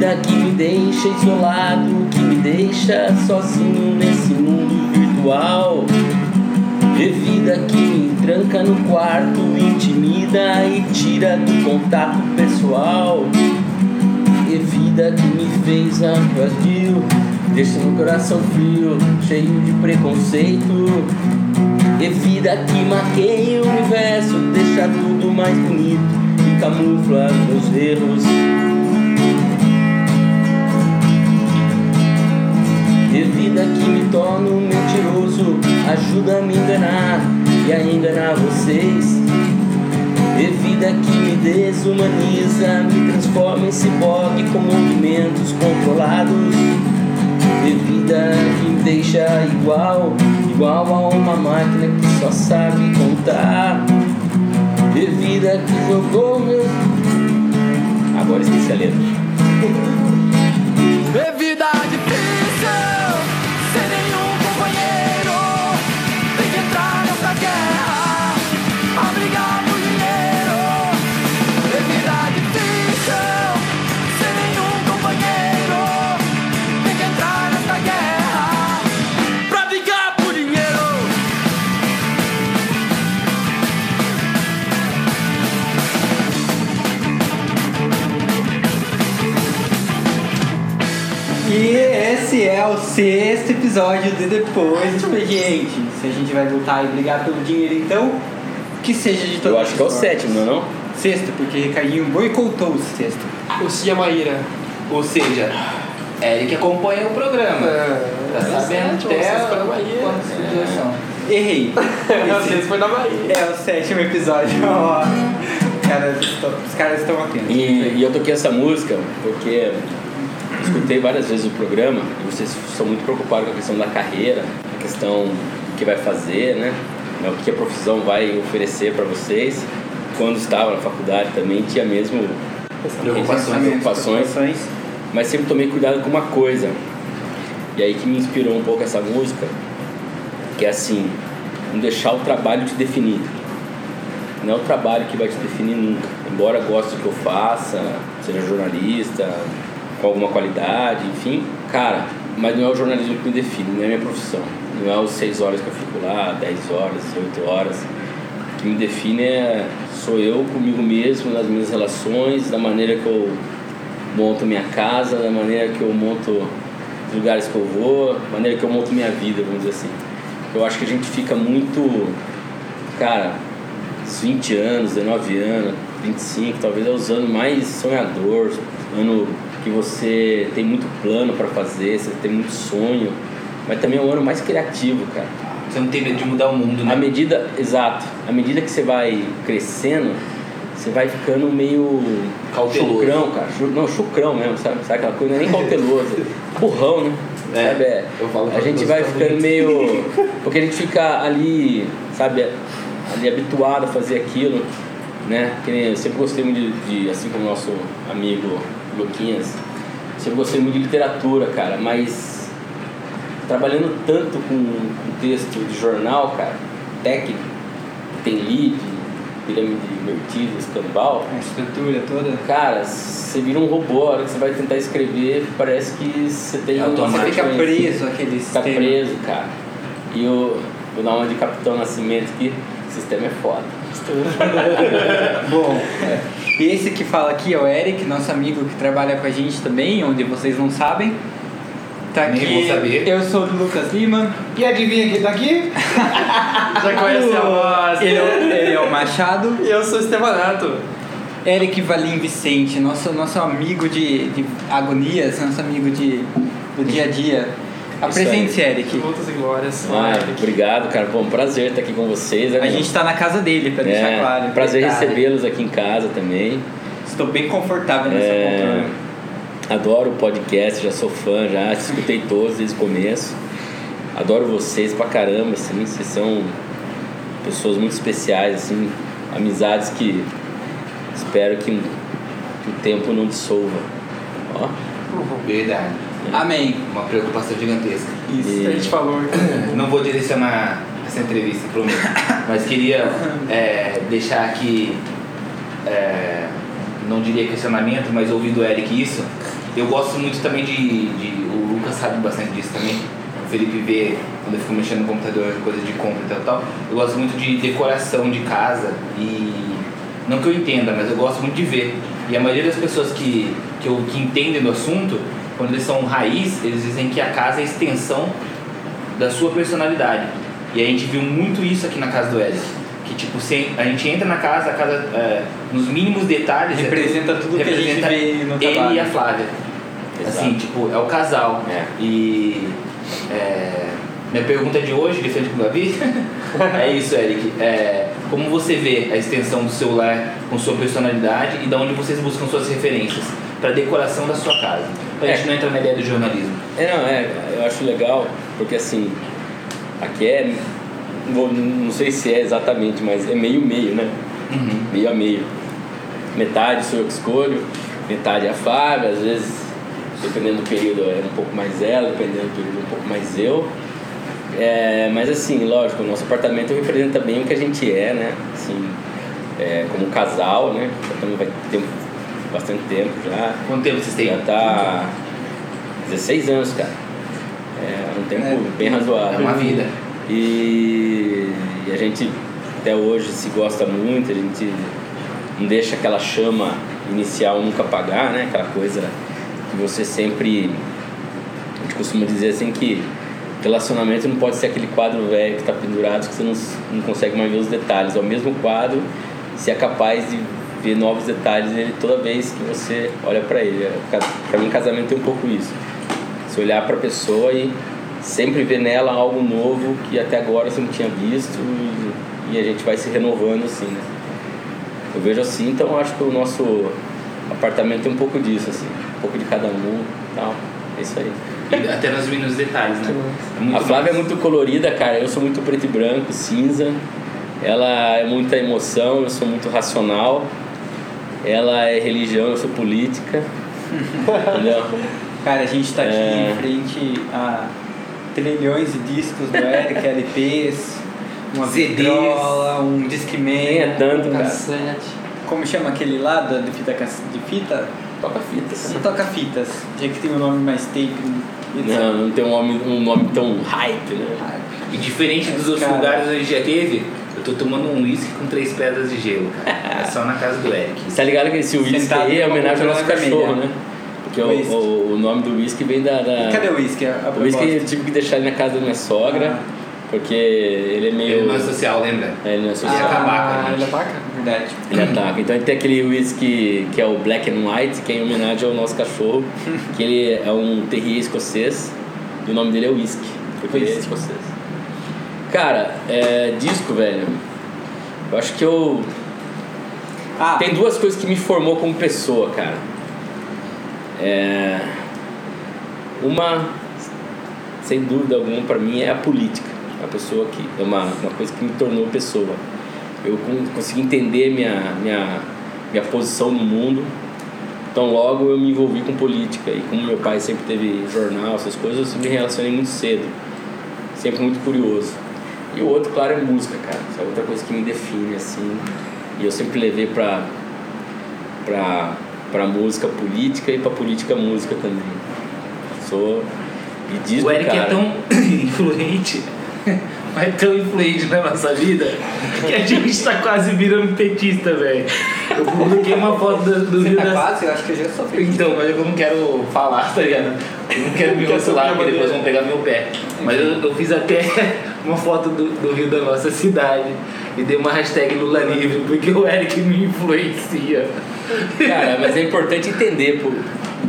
vida que me deixa isolado, que me deixa sozinho nesse mundo virtual. E vida que me tranca no quarto, intimida e tira do contato pessoal. E vida que me fez vazio, deixa meu coração frio, cheio de preconceito. E vida que maqueia o universo, deixa tudo mais bonito e camufla meus erros. Vida que me torna um mentiroso, ajuda a me enganar e a enganar vocês. E vida que me desumaniza, me transforma em ciborgue com movimentos controlados. E vida que me deixa igual, igual a uma máquina que só sabe contar. E vida que jogou meu. Agora esqueci a letra. É o sexto episódio de Depois do Expediente. Se a gente vai voltar e brigar pelo dinheiro, então, que seja de todas Eu acho que é o sétimo, não é não? Sexto, porque Ricardinho boicotou o sexto. O Cia Maíra. Ou seja, Eric acompanha o programa. É, Tá sabendo sétimo, até episódios são. Errei. Vocês foi na Bahia. É o sétimo episódio. Ó, os caras estão- os caras estão atentos. E, e eu toquei essa música porque escutei várias vezes o programa e vocês são muito preocupados com a questão da carreira, a questão do que vai fazer, né? O que a profissão vai oferecer para vocês. Quando estava na faculdade também tinha mesmo Preocupações. preocupações, mas sempre tomei cuidado com uma coisa. E aí que me inspirou um pouco essa música, que é assim, não deixar o trabalho te definir. Não é o trabalho que vai te definir nunca. Embora goste do que eu faça, seja jornalista, com alguma qualidade, enfim, cara, mas não é o jornalismo que me define, não é a minha profissão. Não é os seis horas que eu fico lá, 10 horas, 8 horas. O que me define é sou eu comigo mesmo, nas minhas relações, da maneira que eu monto minha casa, da maneira que eu monto os lugares que eu vou, da maneira que eu monto minha vida, vamos dizer assim. Eu acho que a gente fica muito, cara, uns 20 anos, 19 anos, 25, talvez é os anos mais sonhadores, ano que você tem muito plano para fazer, você tem muito sonho, mas também é o ano mais criativo, cara. Você não tem medo de mudar o mundo, né? À medida, exato, à medida que você vai crescendo, você vai ficando meio Cauteloso. chucrão, cara. Não, chucrão mesmo, sabe? Sabe aquela coisa? Não é nem cauteloso, burrão, né? É, sabe? É, eu falo a gente vai ficando meio. Porque a gente fica ali, sabe, ali habituado a fazer aquilo, né? Que nem eu sempre gostei muito de, de assim como o nosso amigo Luquinhas, sempre gostei muito de literatura, cara, mas trabalhando tanto com, com texto de jornal, cara, técnico, tem lead, pirâmide invertida, escambau, A estrutura toda. cara, você vira um robô, a hora que você vai tentar escrever, parece que você tem É uma Você fica preso àquele Fica sistema. preso, cara. E eu vou dar uma de Capitão Nascimento aqui, o sistema é foda. Bom, e esse que fala aqui é o Eric, nosso amigo que trabalha com a gente também, onde vocês não sabem. Tá Nem aqui. vou saber. Eu sou o Lucas Lima. E adivinha quem tá aqui? Já conhece a voz. Ele, é- ele é o Machado. E eu sou o Estevanato. Eric Valim Vicente, nosso, nosso amigo de, de agonias, nosso amigo de, do dia a dia. Apresente-se, Eric. Lutas e glórias. Ah, obrigado, cara. Bom, prazer estar aqui com vocês. né, A gente tá na casa dele, pra deixar É, claro. Prazer recebê-los aqui em casa também. Estou bem confortável nessa É, poltrona. adoro o podcast, já sou fã, já escutei todos desde o começo. Adoro vocês pra caramba, assim, vocês são pessoas muito especiais, assim, amizades que espero que, que o tempo não dissolva. Ó, Verdade. Amém. Uma preocupação gigantesca. Isso, a gente falou. Não vou direcionar essa entrevista, prometo. Mas queria é, deixar aqui, é, não diria questionamento, mas ouvindo o Eric isso, eu gosto muito também de, de. O Lucas sabe bastante disso também. O Felipe vê quando eu fico mexendo no computador, coisa de compra e tal, tal. Eu gosto muito de decoração de casa e. Não que eu entenda, mas eu gosto muito de ver. E a maioria das pessoas que, que, eu, que entendem do assunto, quando eles são raiz, eles dizem que a casa é a extensão da sua personalidade. E a gente viu muito isso aqui na casa do Eric. Que tipo, se a gente entra na casa, a casa é, nos mínimos detalhes. é Representa tudo que a gente vê no Ele trabalho. e a Flávia. Assim, Exato. tipo, é o casal. É. E é, minha pergunta de hoje, de frente com o Gabi, é isso, Eric. É, como você vê a extensão do seu lar com sua personalidade e da onde vocês buscam suas referências para decoração da sua casa? Pra É. gente não entrar na ideia do jornalismo. É, não, é, eu acho legal, porque assim, aqui é, não vou- não sei se é exatamente, mas é meio-meio, né? Uhum. Meio a meio. Metade sou eu que escolho, metade é a Fábio, às vezes, dependendo do período, é um pouco mais ela, dependendo do período, um pouco mais eu. É, mas assim, lógico, o nosso apartamento representa bem o que a gente é, né? Assim, é, como casal, né? Estamos vai ter bastante tempo já. Quanto tempo vocês têm? Já tá 16 anos, cara. É um tempo É. bem razoável. É uma vida. E, e a gente até hoje se gosta muito, a gente não deixa aquela chama inicial nunca apagar, né? Aquela coisa que você sempre. A gente costuma dizer assim que relacionamento não pode ser aquele quadro velho que está pendurado que você não, não consegue mais ver os detalhes. É o mesmo quadro, se é capaz de ver novos detalhes nele toda vez que você olha para ele. Para mim, casamento tem um pouco isso. Você olhar para a pessoa e sempre ver nela algo novo que até agora você não tinha visto e, e a gente vai se renovando assim, né? Eu vejo assim, então acho que o nosso apartamento tem um pouco disso, assim, um pouco de cada um e tal. É isso aí. E até nos mínimos detalhes, né? É muito A Flávia é massa. muito colorida, cara. Eu sou muito preto e branco, cinza. Ela é muita emoção, eu sou muito racional. Ela é religião, eu sou política. Entendeu? Cara, a gente tá aqui É. em frente a trilhões de discos do Eric, LPs, uma vitrola, um Nem é Discman. tanto, cara. Cassete. Como chama aquele lá de fita, de fita? Toca fitas. Toca fitas. Já que tem o nome mais tape. Não, não tem um nome, um nome tão hype, né? E diferente dos outros Cara. lugares onde já teve, eu tô tomando um uísque com três pedras de gelo, cara. É só na casa do Eric. Você tá ligado que esse whisky Sentado aí é homenagem ao nosso cachorro, né? Porque o, o, o nome do whisky vem da. da... E cadê o uísque? A O whisky proposta? eu tive que deixar ele na casa da minha sogra, Ah. porque ele é meio. Ele não é social, lembra? É, ele não é Ele social. ia acabar com a Ah, ele ataca? Verdade. Ele ataca. Então tem aquele whisky que é o Black and White, que é em homenagem ao nosso cachorro, que ele é um terrier escocês e o nome dele é whisky, porque ele é Whisky. escocês. Cara, é, disco, velho. Eu acho que eu. Ah, Tem duas coisas que me formou como pessoa, cara. É, Uma, sem dúvida alguma, pra mim é a política. A pessoa que é uma, uma coisa que me tornou pessoa. Eu con- consegui entender minha, minha, minha posição no mundo. Então logo eu me envolvi com política e como meu pai sempre teve jornal, essas coisas, eu me relacionei muito cedo. Sempre muito curioso. E o outro, claro, é música, cara. Essa é outra coisa que me define, assim. E eu sempre levei pra, pra, pra música política e pra política música também. Sou. E disco, O Eric cara. é tão influente, mas tão influente na nossa vida, que a gente tá quase virando petista, velho. Eu publiquei uma foto do, do Rio tá das quase? Eu acho que eu já sofri. Então, mas eu não quero falar, tá ligado? Eu não quero me a porque depois vão pegar meu pé. Mas eu, eu fiz até uma foto do, do Rio da nossa cidade e dei uma hashtag Lula Livre, porque o Eric me influencia. Cara, mas é importante entender por,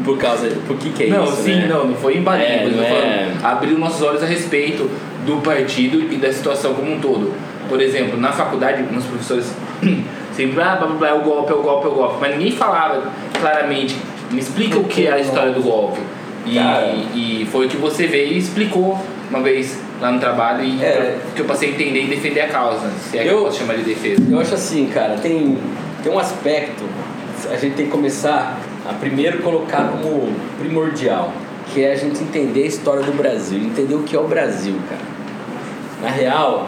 por causa. Por que, que é não, isso. sim, né? não, não foi embalinho, É, não é- abriu nossos olhos a respeito do partido e da situação como um todo. Por exemplo, na faculdade, meus professores sempre, ah, blá, blá, blá, é o golpe, é o golpe, é o golpe, mas ninguém falava claramente, me explica o que é a história do golpe. E, e foi o que você veio e explicou uma vez lá no trabalho e É. que eu passei a entender e defender a causa, se é que eu, Eu- posso chamar de defesa. Eu acho assim, cara, tem, tem um aspecto, a gente tem que começar a primeiro colocar como primordial, que é a gente entender a história do Brasil, entender o que é o Brasil, cara. Na real,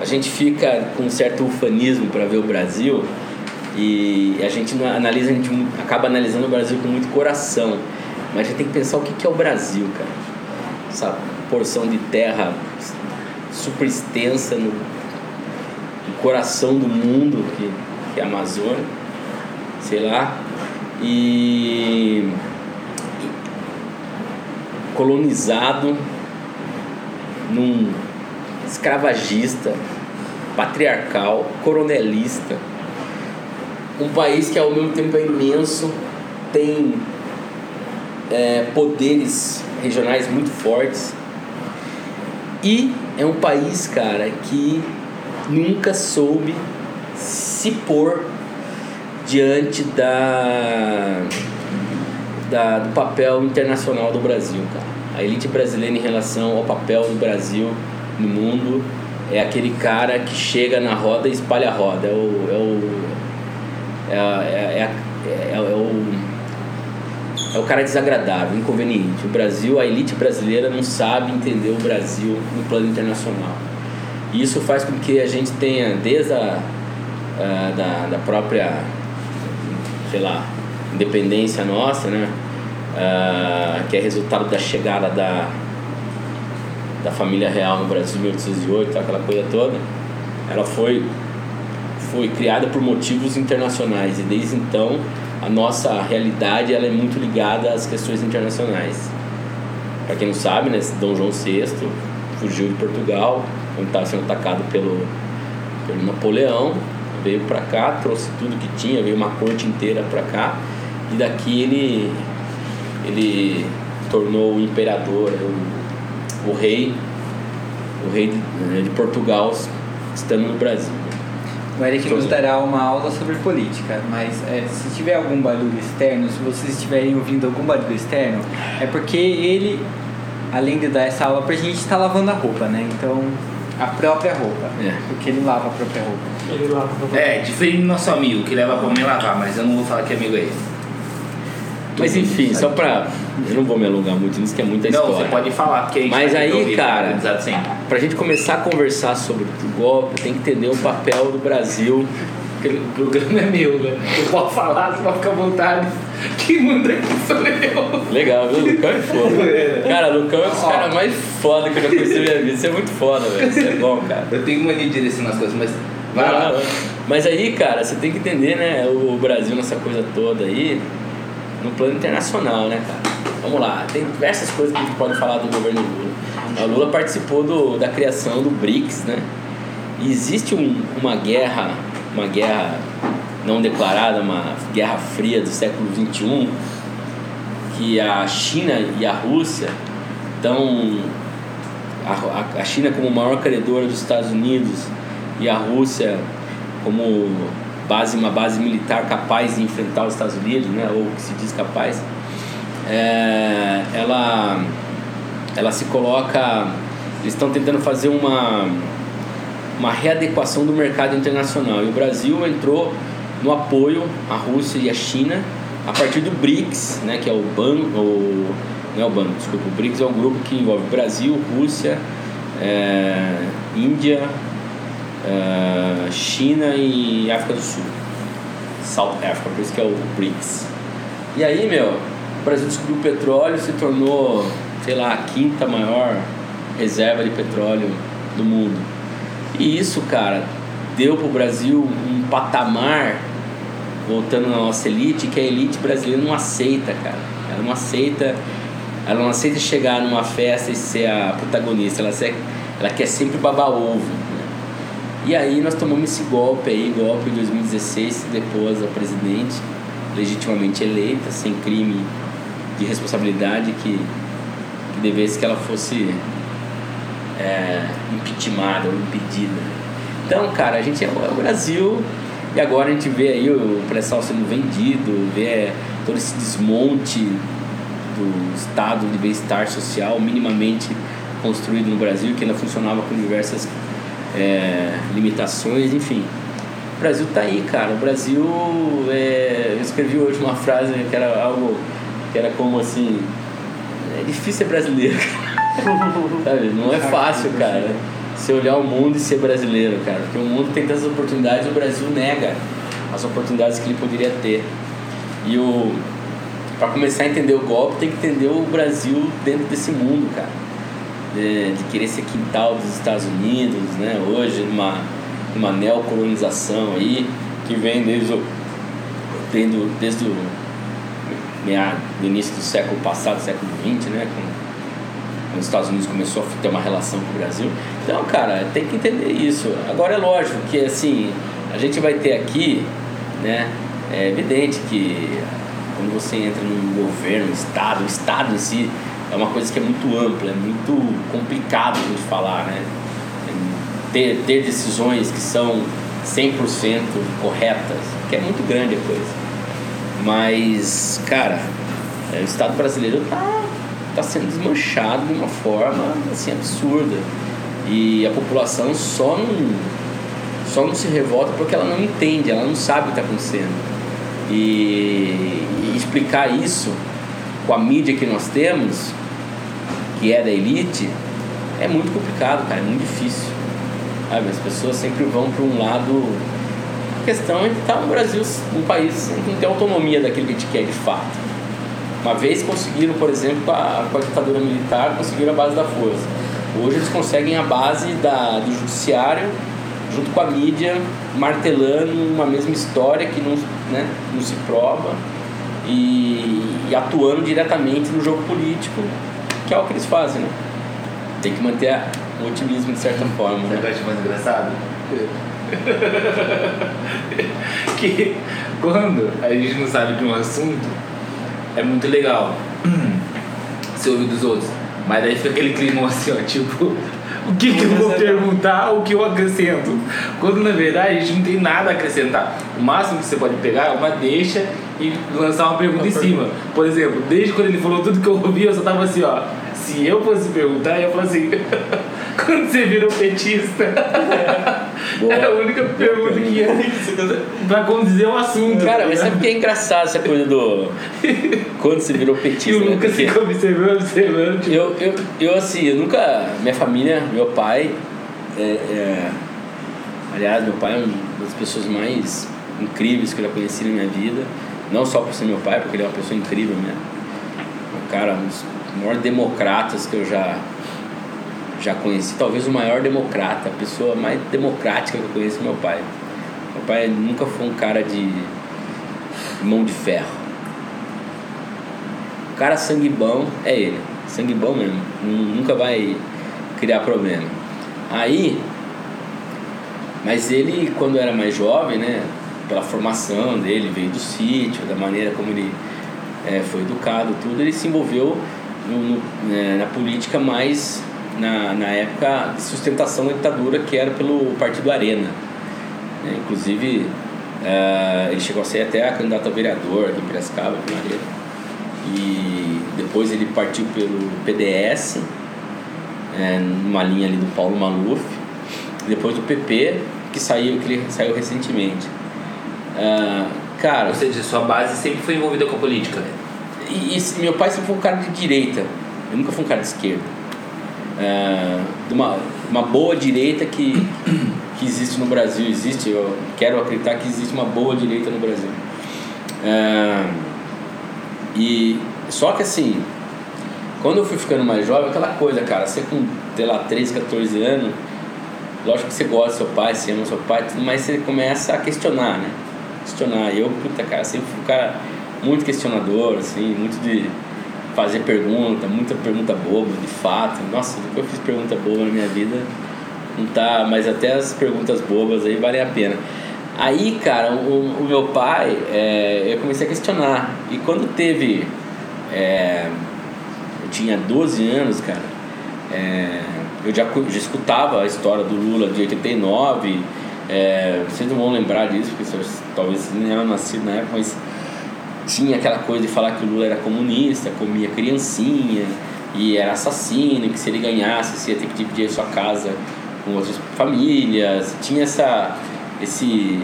a gente fica com um certo ufanismo para ver o Brasil e a gente analisa, a gente acaba analisando o Brasil com muito coração. Mas a gente tem que pensar o que é o Brasil, cara. Essa porção de terra super extensa no, no coração do mundo, que, que é a Amazônia, sei lá. E, colonizado num escravagista, patriarcal, coronelista. Um país que ao mesmo tempo é imenso, tem é, poderes regionais muito fortes. E é um país, cara, que nunca soube se pôr diante da, da, do papel internacional do Brasil, cara. A elite brasileira em relação ao papel do Brasil no mundo é aquele cara que chega na roda e espalha a roda. É o. É o. É, é, a- é, é o. É o cara desagradável, inconveniente. O Brasil, a elite brasileira não sabe entender o Brasil no plano internacional. E isso faz com que a gente tenha, desde a da, da própria, sei lá, independência nossa, né? Que é resultado da chegada da, da família real no Brasil em 1808, aquela coisa toda, ela foi, foi criada por motivos internacionais e desde então a nossa realidade ela é muito ligada às questões internacionais. Para quem não sabe, né, Dom João VI fugiu de Portugal, quando estava sendo atacado pelo, pelo Napoleão, veio para cá, trouxe tudo que tinha, veio uma corte inteira para cá e daqui ele ele tornou o imperador, o, o rei, o rei de, né, de Portugal estando no Brasil. O Eric nos dará uma aula sobre política, mas é, se tiver algum barulho externo, se vocês estiverem ouvindo algum barulho externo, é porque ele, além de dar essa aula pra gente, está lavando a roupa, né? Então, a própria roupa. É. Porque ele lava a própria roupa. Ele lá. É, diferente do nosso amigo que leva pra me lavar, mas eu não vou falar que amigo é esse. Mas enfim, só pra. Eu não vou me alongar muito nisso, que é muita Não, história. você pode falar, porque a gente Mas aí, cara. Pra gente começar a conversar sobre o golpe, tem que entender o papel do Brasil. Porque O programa é meu, né? Eu posso falar, você pode ficar à vontade. Quem manda aqui sou eu. Legal, viu? O Lucão é foda. Cara, o Lucão é um dos caras mais foda que eu já conheci na minha vida. Isso é muito foda, velho. Isso é bom, cara. Eu tenho mania de direcionar as coisas, mas vai lá. Mas aí, cara, você tem que entender, né? O Brasil nessa coisa toda aí, no plano internacional, né, cara? Vamos lá, tem diversas coisas que a gente pode falar do governo Lula. A Lula participou do, da criação do BRICS, né? E existe um, uma guerra, uma guerra não declarada, uma guerra fria do século XXI, que a China e a Rússia estão a- a China como maior credora dos Estados Unidos e a Rússia como base uma base militar capaz de enfrentar os Estados Unidos, né, ou que se diz capaz, é, ela ela se coloca eles estão tentando fazer uma uma readequação do mercado internacional. E o Brasil entrou no apoio à Rússia e à China a partir do BRICS, né, que é o ban o não é o banco, desculpa, o BRICS é um grupo que envolve Brasil, Rússia, é, Índia, é, China e África do Sul. South Africa, por isso que é o BRICS. E aí, meu, o Brasil descobriu o petróleo, se tornou, sei lá, a quinta maior reserva de petróleo do mundo. E isso, cara, deu pro Brasil um patamar, voltando na nossa elite, que a elite brasileira não aceita, cara. Ela não aceita, ela não aceita chegar numa festa e ser a protagonista, ela, ela quer sempre babar ovo. E aí nós tomamos esse golpe aí, golpe em 2016, se depôs a presidente, legitimamente eleita, sem crime de responsabilidade que, que devesse que ela fosse é, impeachmentada ou impedida. Então, cara, a gente é o é o Brasil e agora a gente vê aí o pré-sal sendo vendido, vê todo esse desmonte do estado de bem-estar social minimamente construído no Brasil, que ainda funcionava com diversas é, limitações, enfim. O Brasil tá aí, cara. O Brasil, é, eu escrevi hoje uma frase que era algo que era como assim, é difícil ser brasileiro. Sabe? Não é fácil, cara. Você olhar o mundo e ser brasileiro, cara. Porque o mundo tem tantas oportunidades o Brasil nega as oportunidades que ele poderia ter. E o, para começar a entender o golpe, tem que entender o Brasil dentro desse mundo, cara. De, de querer ser quintal dos Estados Unidos, né? Hoje, numa, numa neocolonização aí, que vem desde o, desde o, desde o do início do século passado, século XX, né? Quando os Estados Unidos começou a ter uma relação com o Brasil. Então, cara, tem que entender isso. Agora é lógico que assim, a gente vai ter aqui, né? É evidente que quando você entra num governo, um estado, o estado em si é uma coisa que é muito ampla, é muito complicado de falar, né? Ter, ter decisões que são 100% corretas, que é muito grande a coisa. Mas, cara, é, o Estado brasileiro tá, tá sendo desmanchado de uma forma assim absurda. E a população só não, só não se revolta porque ela não entende, ela não sabe o que está acontecendo. E, e explicar isso com a mídia que nós temos, que é da elite, é muito complicado, cara, é muito difícil. Sabe? As pessoas sempre vão para um lado. A questão é que está no Brasil um país que não tem autonomia daquilo que a gente quer de fato. Uma vez conseguiram, por exemplo, com a, a ditadura militar, conseguiram a base da força. Hoje eles conseguem a base da, do judiciário, junto com a mídia, martelando uma mesma história que não, né, não se prova e, e atuando diretamente no jogo político, que é o que eles fazem, né? Tem que manter o otimismo de certa forma, Sabe o né? eu acho mais engraçado? que quando a gente não sabe de um assunto, é muito legal você ouvir dos outros. Mas daí fica aquele clima assim, ó, tipo, o que, que eu vou perguntar, o que eu acrescento? Quando na verdade a gente não tem nada a acrescentar. O máximo que você pode pegar é uma deixa e lançar uma pergunta em cima. Por exemplo, desde quando ele falou tudo que eu ouvi, eu só tava assim, ó. Se eu fosse perguntar, eu ia falar assim, quando você virou petista? Boa. Era a única pergunta que ia pra condizer o assunto. Cara, mas sabe que é engraçado essa coisa do. Quando você virou E petista, o né? Lucas Porque- fica observando, observando. Tipo, Eu, eu, eu assim, eu nunca. Minha família, meu pai. É, é- aliás, meu pai é uma das pessoas mais incríveis que eu já conheci na minha vida. Não só por ser meu pai, porque ele é uma pessoa incrível mesmo. Um cara, um dos maiores democratas que eu já, já conheci. Talvez o maior democrata, a pessoa mais democrática que eu conheço é meu pai. Meu pai nunca foi um cara de mão de ferro. O cara sangue bom é ele. Sangue bom mesmo. Nu- Nunca vai criar problema. Aí, mas ele, quando era mais jovem, né? Pela formação dele, veio do sítio, da maneira como ele eh, foi educado, tudo, ele se envolveu no- no- né, na política mais na, na época de sustentação da ditadura, que era pelo Partido Arena. né? Inclusive, eh, ele chegou a ser até candidato a vereador aqui em Piracicaba, aqui na Arena. E depois ele partiu pelo PDS, é, numa linha ali do Paulo Maluf. Depois do PP, que saiu, que ele saiu recentemente. Ah, cara, Ou seja, sua base sempre foi envolvida com a política. E, e meu pai sempre foi um cara de direita, eu nunca fui um cara de esquerda. Ah, de uma, uma boa direita que, que existe no Brasil, existe, eu quero acreditar que existe uma boa direita no Brasil. Ah, e só que assim, quando eu fui ficando mais jovem, aquela coisa, cara, você com, sei lá, 13, 14 anos, lógico que você gosta do seu pai, você ama seu pai, mas você começa a questionar, né? Questionar. E eu, puta, cara, sempre fui um cara muito questionador, assim, muito de fazer pergunta, muita pergunta boba, de fato. Nossa, que eu fiz pergunta boba na minha vida, não tá, mas até as perguntas bobas aí valem a pena. Aí, cara, o, o meu pai, é, eu comecei a questionar. E quando teve. é, eu tinha 12 anos, cara. é, eu já, já escutava a história do Lula de 89. é, vocês não vão lembrar disso, porque vocês talvez nem eram nascidos na época, mas tinha aquela coisa de falar que o Lula era comunista, comia criancinha e era assassino, que se ele ganhasse você ia ter que dividir a sua casa com outras famílias. Tinha essa. esse.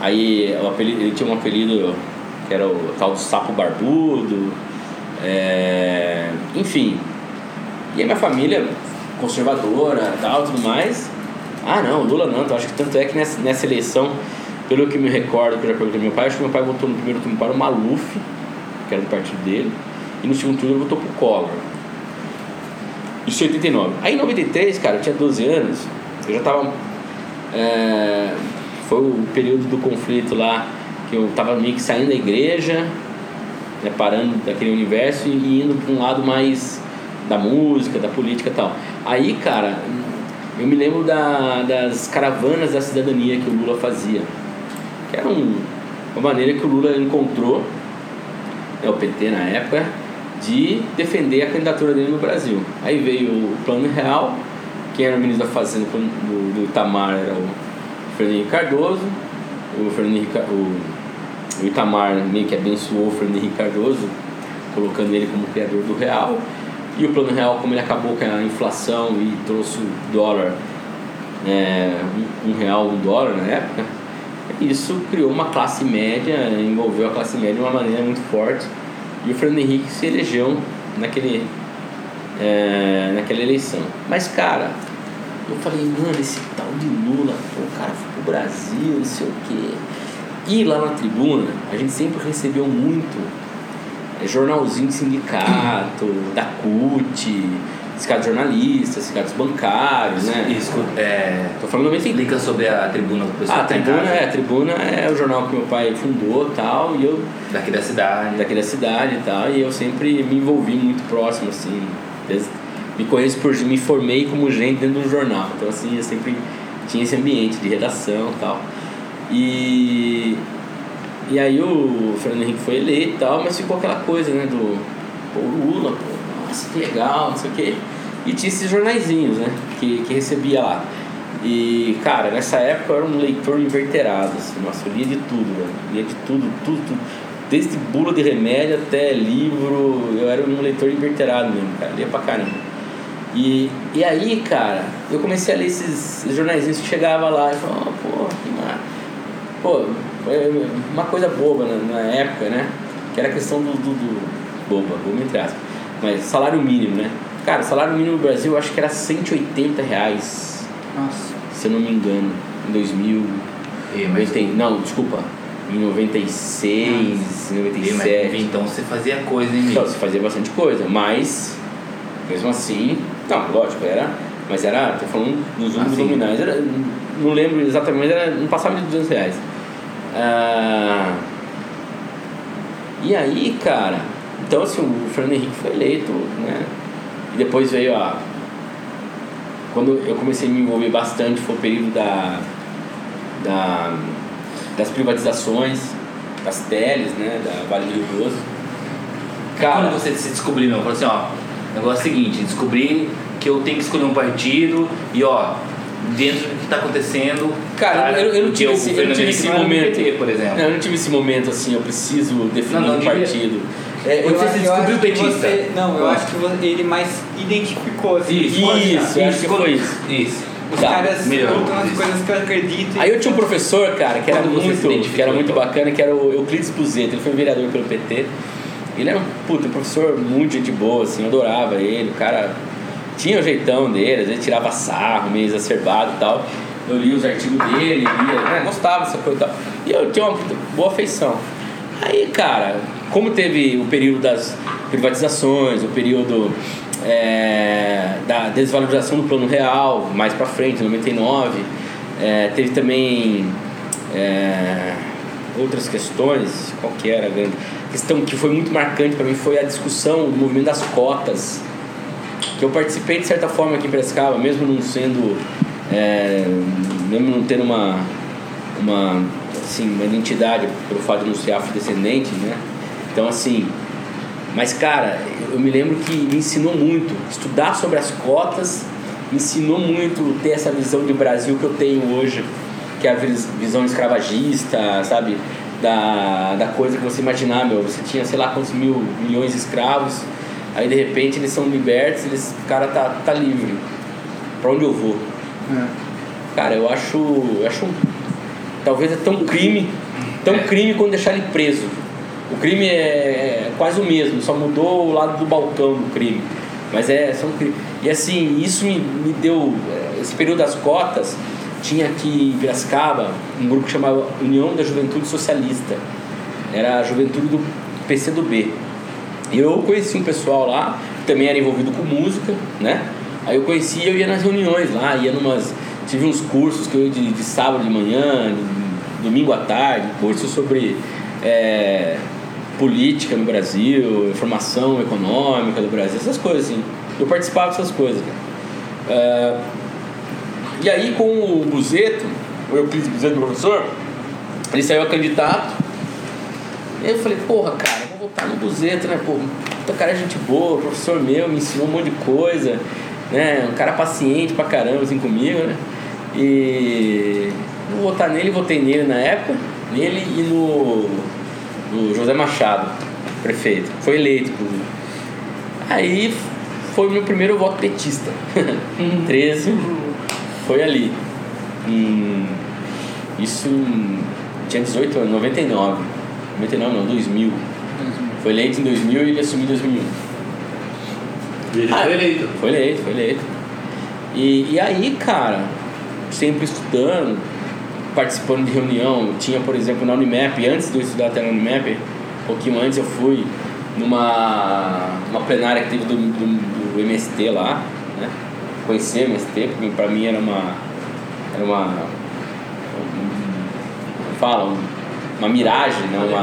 Aí apelido, ele tinha um apelido que era o tal do sapo barbudo. é, enfim. E a minha família conservadora tal, tudo mais. Ah não, Lula não, eu acho que tanto é que nessa, nessa eleição, pelo que me recordo, que eu já perguntei meu pai, acho que meu pai votou no primeiro turno para o Maluf que era do partido dele, e no segundo turno ele votou pro Collor. Isso em 89. Aí em 93, cara, eu tinha 12 anos, eu já tava. é, foi o período do conflito lá, que eu tava meio que saindo da igreja, né, parando daquele universo e indo para um lado mais da música, da política e tal. Aí, cara, eu me lembro da, das caravanas da cidadania que o Lula fazia, que era um, uma maneira que o Lula encontrou, né, o PT na época, de defender a candidatura dele no Brasil. Aí veio o Plano Real, quem era o ministro da Fazenda do, do Itamar era o Fernando Henrique Cardoso, o Fernando Henrique, o, o Itamar meio que abençoou o Fernando Henrique Cardoso, colocando ele como criador do real. E o Plano Real, como ele acabou com a inflação e trouxe o dólar, é, um, um real, um dólar na época, isso criou uma classe média, envolveu a classe média de uma maneira muito forte. E o Fernando Henrique se elegeu naquele, é, naquela eleição. Mas, cara, eu falei, mano, esse tal de Lula, pô, o cara foi pro Brasil, não sei o quê. E lá na tribuna, a gente sempre recebeu muito é, jornalzinho de sindicato, da CUT, sindicato de jornalistas, sindicatos bancários, né? Isso, é, Tô falando 93. explica sobre a tribuna pro pessoal Ah, a que tá tribuna é, a tribuna é o jornal que meu pai fundou tal, e eu daqui da cidade. daqui da cidade e tal, e eu sempre me envolvi muito próximo, assim, desde- me conheço por me formei como gente dentro do jornal, então assim, eu sempre tinha esse ambiente de redação e tal. E e aí o Fernando Henrique foi eleito e tal, mas ficou aquela coisa, né, do pô, Lula, pô, nossa, que legal, não sei o quê. E tinha esses jornaizinhos, né, que, que recebia lá. E, cara, nessa época eu era um leitor inverterado, assim, nossa, eu lia de tudo, velho. Lia de tudo, tudo, tudo. Desde bula de remédio até livro, eu era um leitor inverterado mesmo, cara, lia pra caramba. E, e aí, cara, eu comecei a ler esses jornaizinhos que chegava lá e falava, oh, pô, que mar... Pô, foi uma coisa boba na, na época, né? Que era a questão do, do, do boba, boba entre aspas. Mas salário mínimo, né? Cara, salário mínimo no Brasil eu acho que era 180 reais, Nossa. se eu não me engano, em 2000. E, mas, 90 não, desculpa. Em 96, e, mas, 97. então você fazia coisa, hein, Então, você fazia bastante coisa, mas mesmo assim, não, lógico, era, mas era, tô falando dos números Assim. nominais, era, não lembro exatamente, mas era, não passava de 200 reais. Ah, e aí, cara, então assim, o Fernando Henrique foi eleito, né? E depois veio a. Quando eu comecei a me envolver bastante foi o período da, da das privatizações, das teles, né? Da Vale do Rio Doce. Quando você se descobriu, meu, falou assim, ó, o negócio é o seguinte, descobri que eu tenho que escolher um partido e ó, dentro do que tá acontecendo. Cara, eu, eu não tive esse, eu não tive esse momento. PT, por exemplo. Não, eu não tive esse momento assim, eu preciso definir Não, não, um devia- partido. É, Quando eu- você eu descobriu que petista. você- não, eu Ah. acho que ele mais identificou assim. Isso, olha, Isso, eu acho que foi isso. Isso. Os Tá, caras melhor, lutam nas isso. coisas que eu acredito. Aí eu tinha um professor, cara, que era muito, que era muito então? bacana, que era o Euclides Buzeto, ele foi vereador pelo PT. Ele era um um professor muito gente boa, assim, eu adorava ele, o cara tinha o jeitão dele, às vezes tirava sarro, meio exacerbado e tal. Eu li os artigos dele, lia, né, gostava dessa coisa e tal. E eu tinha uma boa afeição. Aí, cara, como teve o período das privatizações, o período é, da desvalorização do plano real, mais pra frente, em 99, é, teve também é, outras questões, qual que era a grande questão que foi muito marcante para mim foi a discussão do movimento das cotas, que eu participei de certa forma aqui em Piracicaba, mesmo não sendo, é, mesmo não tendo uma, uma, assim, uma identidade pelo fato de não ser afrodescendente, né? Então assim, mas cara, eu me lembro que me ensinou muito estudar sobre as cotas, me ensinou muito ter essa visão de Brasil que eu tenho hoje, que é a vis- visão escravagista, sabe? Da, da coisa que você imaginar, meu, você tinha sei lá quantos mil milhões de escravos, aí de repente eles são libertos, eles, o cara tá, tá livre. Pra onde eu vou? É. Cara, eu acho. Eu acho. Talvez é tão crime, tão crime quanto deixar ele preso. O crime é, é quase o mesmo, só mudou o lado do balcão do crime. Mas é, são crime. E assim, isso me, me deu. é, Esse período das cotas, tinha aqui em Piracicaba um grupo que chamava União da Juventude Socialista. Era a juventude do PCdoB. E eu conheci um pessoal lá, que também era envolvido com música, né? Aí eu conhecia, eu ia nas reuniões lá, ia numas. Tive uns cursos que eu ia de, de sábado de manhã, de domingo à tarde, cursos sobre é, política no Brasil, informação econômica do Brasil, essas coisas assim. Eu participava dessas coisas, cara. É, e aí com o Buzeto, o Euclides Buzeto, professor, ele saiu a candidato. Eu falei, porra, cara, vou votar no Buzeto, né? Pô, puta cara é gente boa, professor meu, me ensinou um monte de coisa, né? Um cara paciente pra caramba, assim, comigo, né? E vou votar nele, votei nele na época, nele e no, no José Machado, prefeito. Foi eleito, inclusive. Aí foi o meu primeiro voto petista. 13 foi ali. Em, isso tinha 18 anos, 99. 99 não, 2000. Foi eleito em 2000 e ele assumiu em 2001. Ele Ah, foi eleito. Foi eleito, foi eleito. E, e aí, cara, sempre estudando, participando de reunião. Tinha, por exemplo, na Unimap, antes de eu estudar até na Unimap, um pouquinho antes eu fui numa uma plenária que teve do, do, do MST lá, né? Conheci o MST, porque pra mim era uma. Era uma. um- fala, um- uma miragem, né? Uma,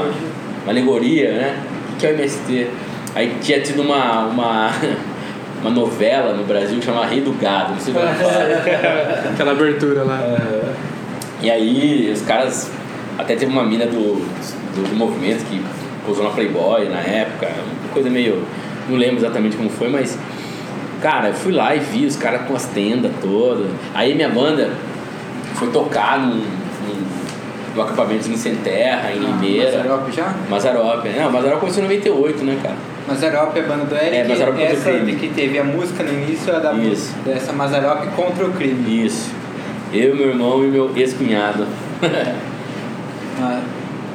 uma alegoria, né? O que é o MST? Aí tinha tido uma, uma, uma novela no Brasil que chamava Rei do Gado, não sei se. Aquela abertura lá. E aí os caras. Até teve uma mina do, do, do movimento que posou na Playboy na época, uma coisa meio. Não lembro exatamente como foi, mas. Cara, eu fui lá e vi os caras com as tendas todas. Aí minha banda foi tocar num, num, num acampamento em Sem Terra, em Limeira. Mazarop já? Mazarop. Não, Mazarop começou em 98, né, cara? Mazarop é a banda do Eric. É, Mazarop contra o essa crime. que teve a música no início é da Isso. dessa Mazarop contra o crime. Isso. Eu, meu irmão e meu ex-cunhado. Ah,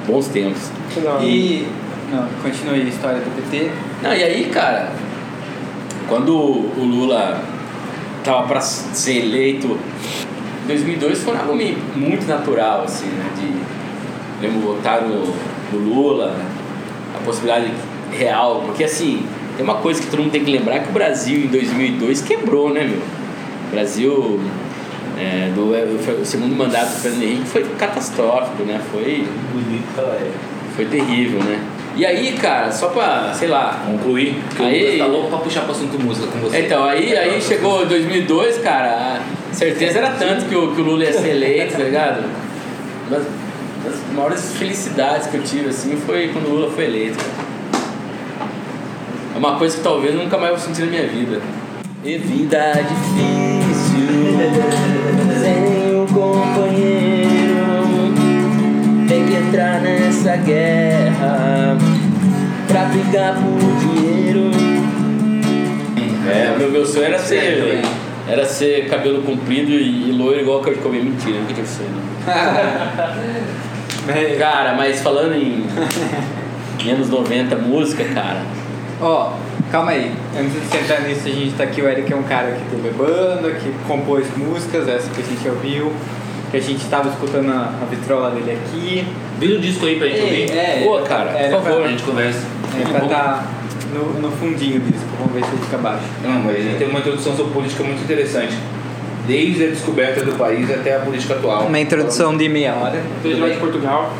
Bons tempos. Não. E. Não, continue a história do PT. Não, e aí, cara, quando o Lula tava para ser eleito em 2002 foi algo muito natural, assim, né? De lembro votar no, no Lula, a possibilidade real, porque assim, tem uma coisa que todo mundo tem que lembrar que o Brasil em 2002 quebrou, né, meu? O Brasil, é, do, foi- o segundo mandato do Fernando Henrique foi catastrófico, né? Foi, é. foi terrível, né? E aí, cara, só pra, sei lá, Concluir, porque Aí- o Lucas tá louco pra puxar pro assunto música com você. então, aí, aí chegou 2002, cara, a certeza era tanto que o, que o Lula ia ser eleito, tá ligado? Uma das maiores felicidades que eu tive, assim, foi quando o Lula foi eleito. cara. É uma coisa que talvez eu nunca mais vou sentir na minha vida. E vida difícil, companheiro, tem que entrar nessa guerra pra brigar por dinheiro. É, meu, meu sonho era ser, era ser cabelo comprido e, e loiro igual o Kurt Cobain. Mentira, nunca tive sonho. não. Cara, mas falando em, anos 90, música, cara. Ó, calma aí. Antes de entrar nisso, a gente tá aqui. O Eric é um cara que teve banda, que compôs músicas, essa que a gente ouviu. Que a gente tava escutando a, a vitrola dele aqui. Vira o disco aí pra gente ouvir. é, Pô, cara, por era favor. A gente conversa. Pra, é pra tá no, no fundinho do disco. Vamos ver se ele fica baixo. Não, mas ele tem uma introdução sobre política muito interessante. Desde a descoberta do país até a política atual. Uma introdução de meia hora. Desde lá de Portugal.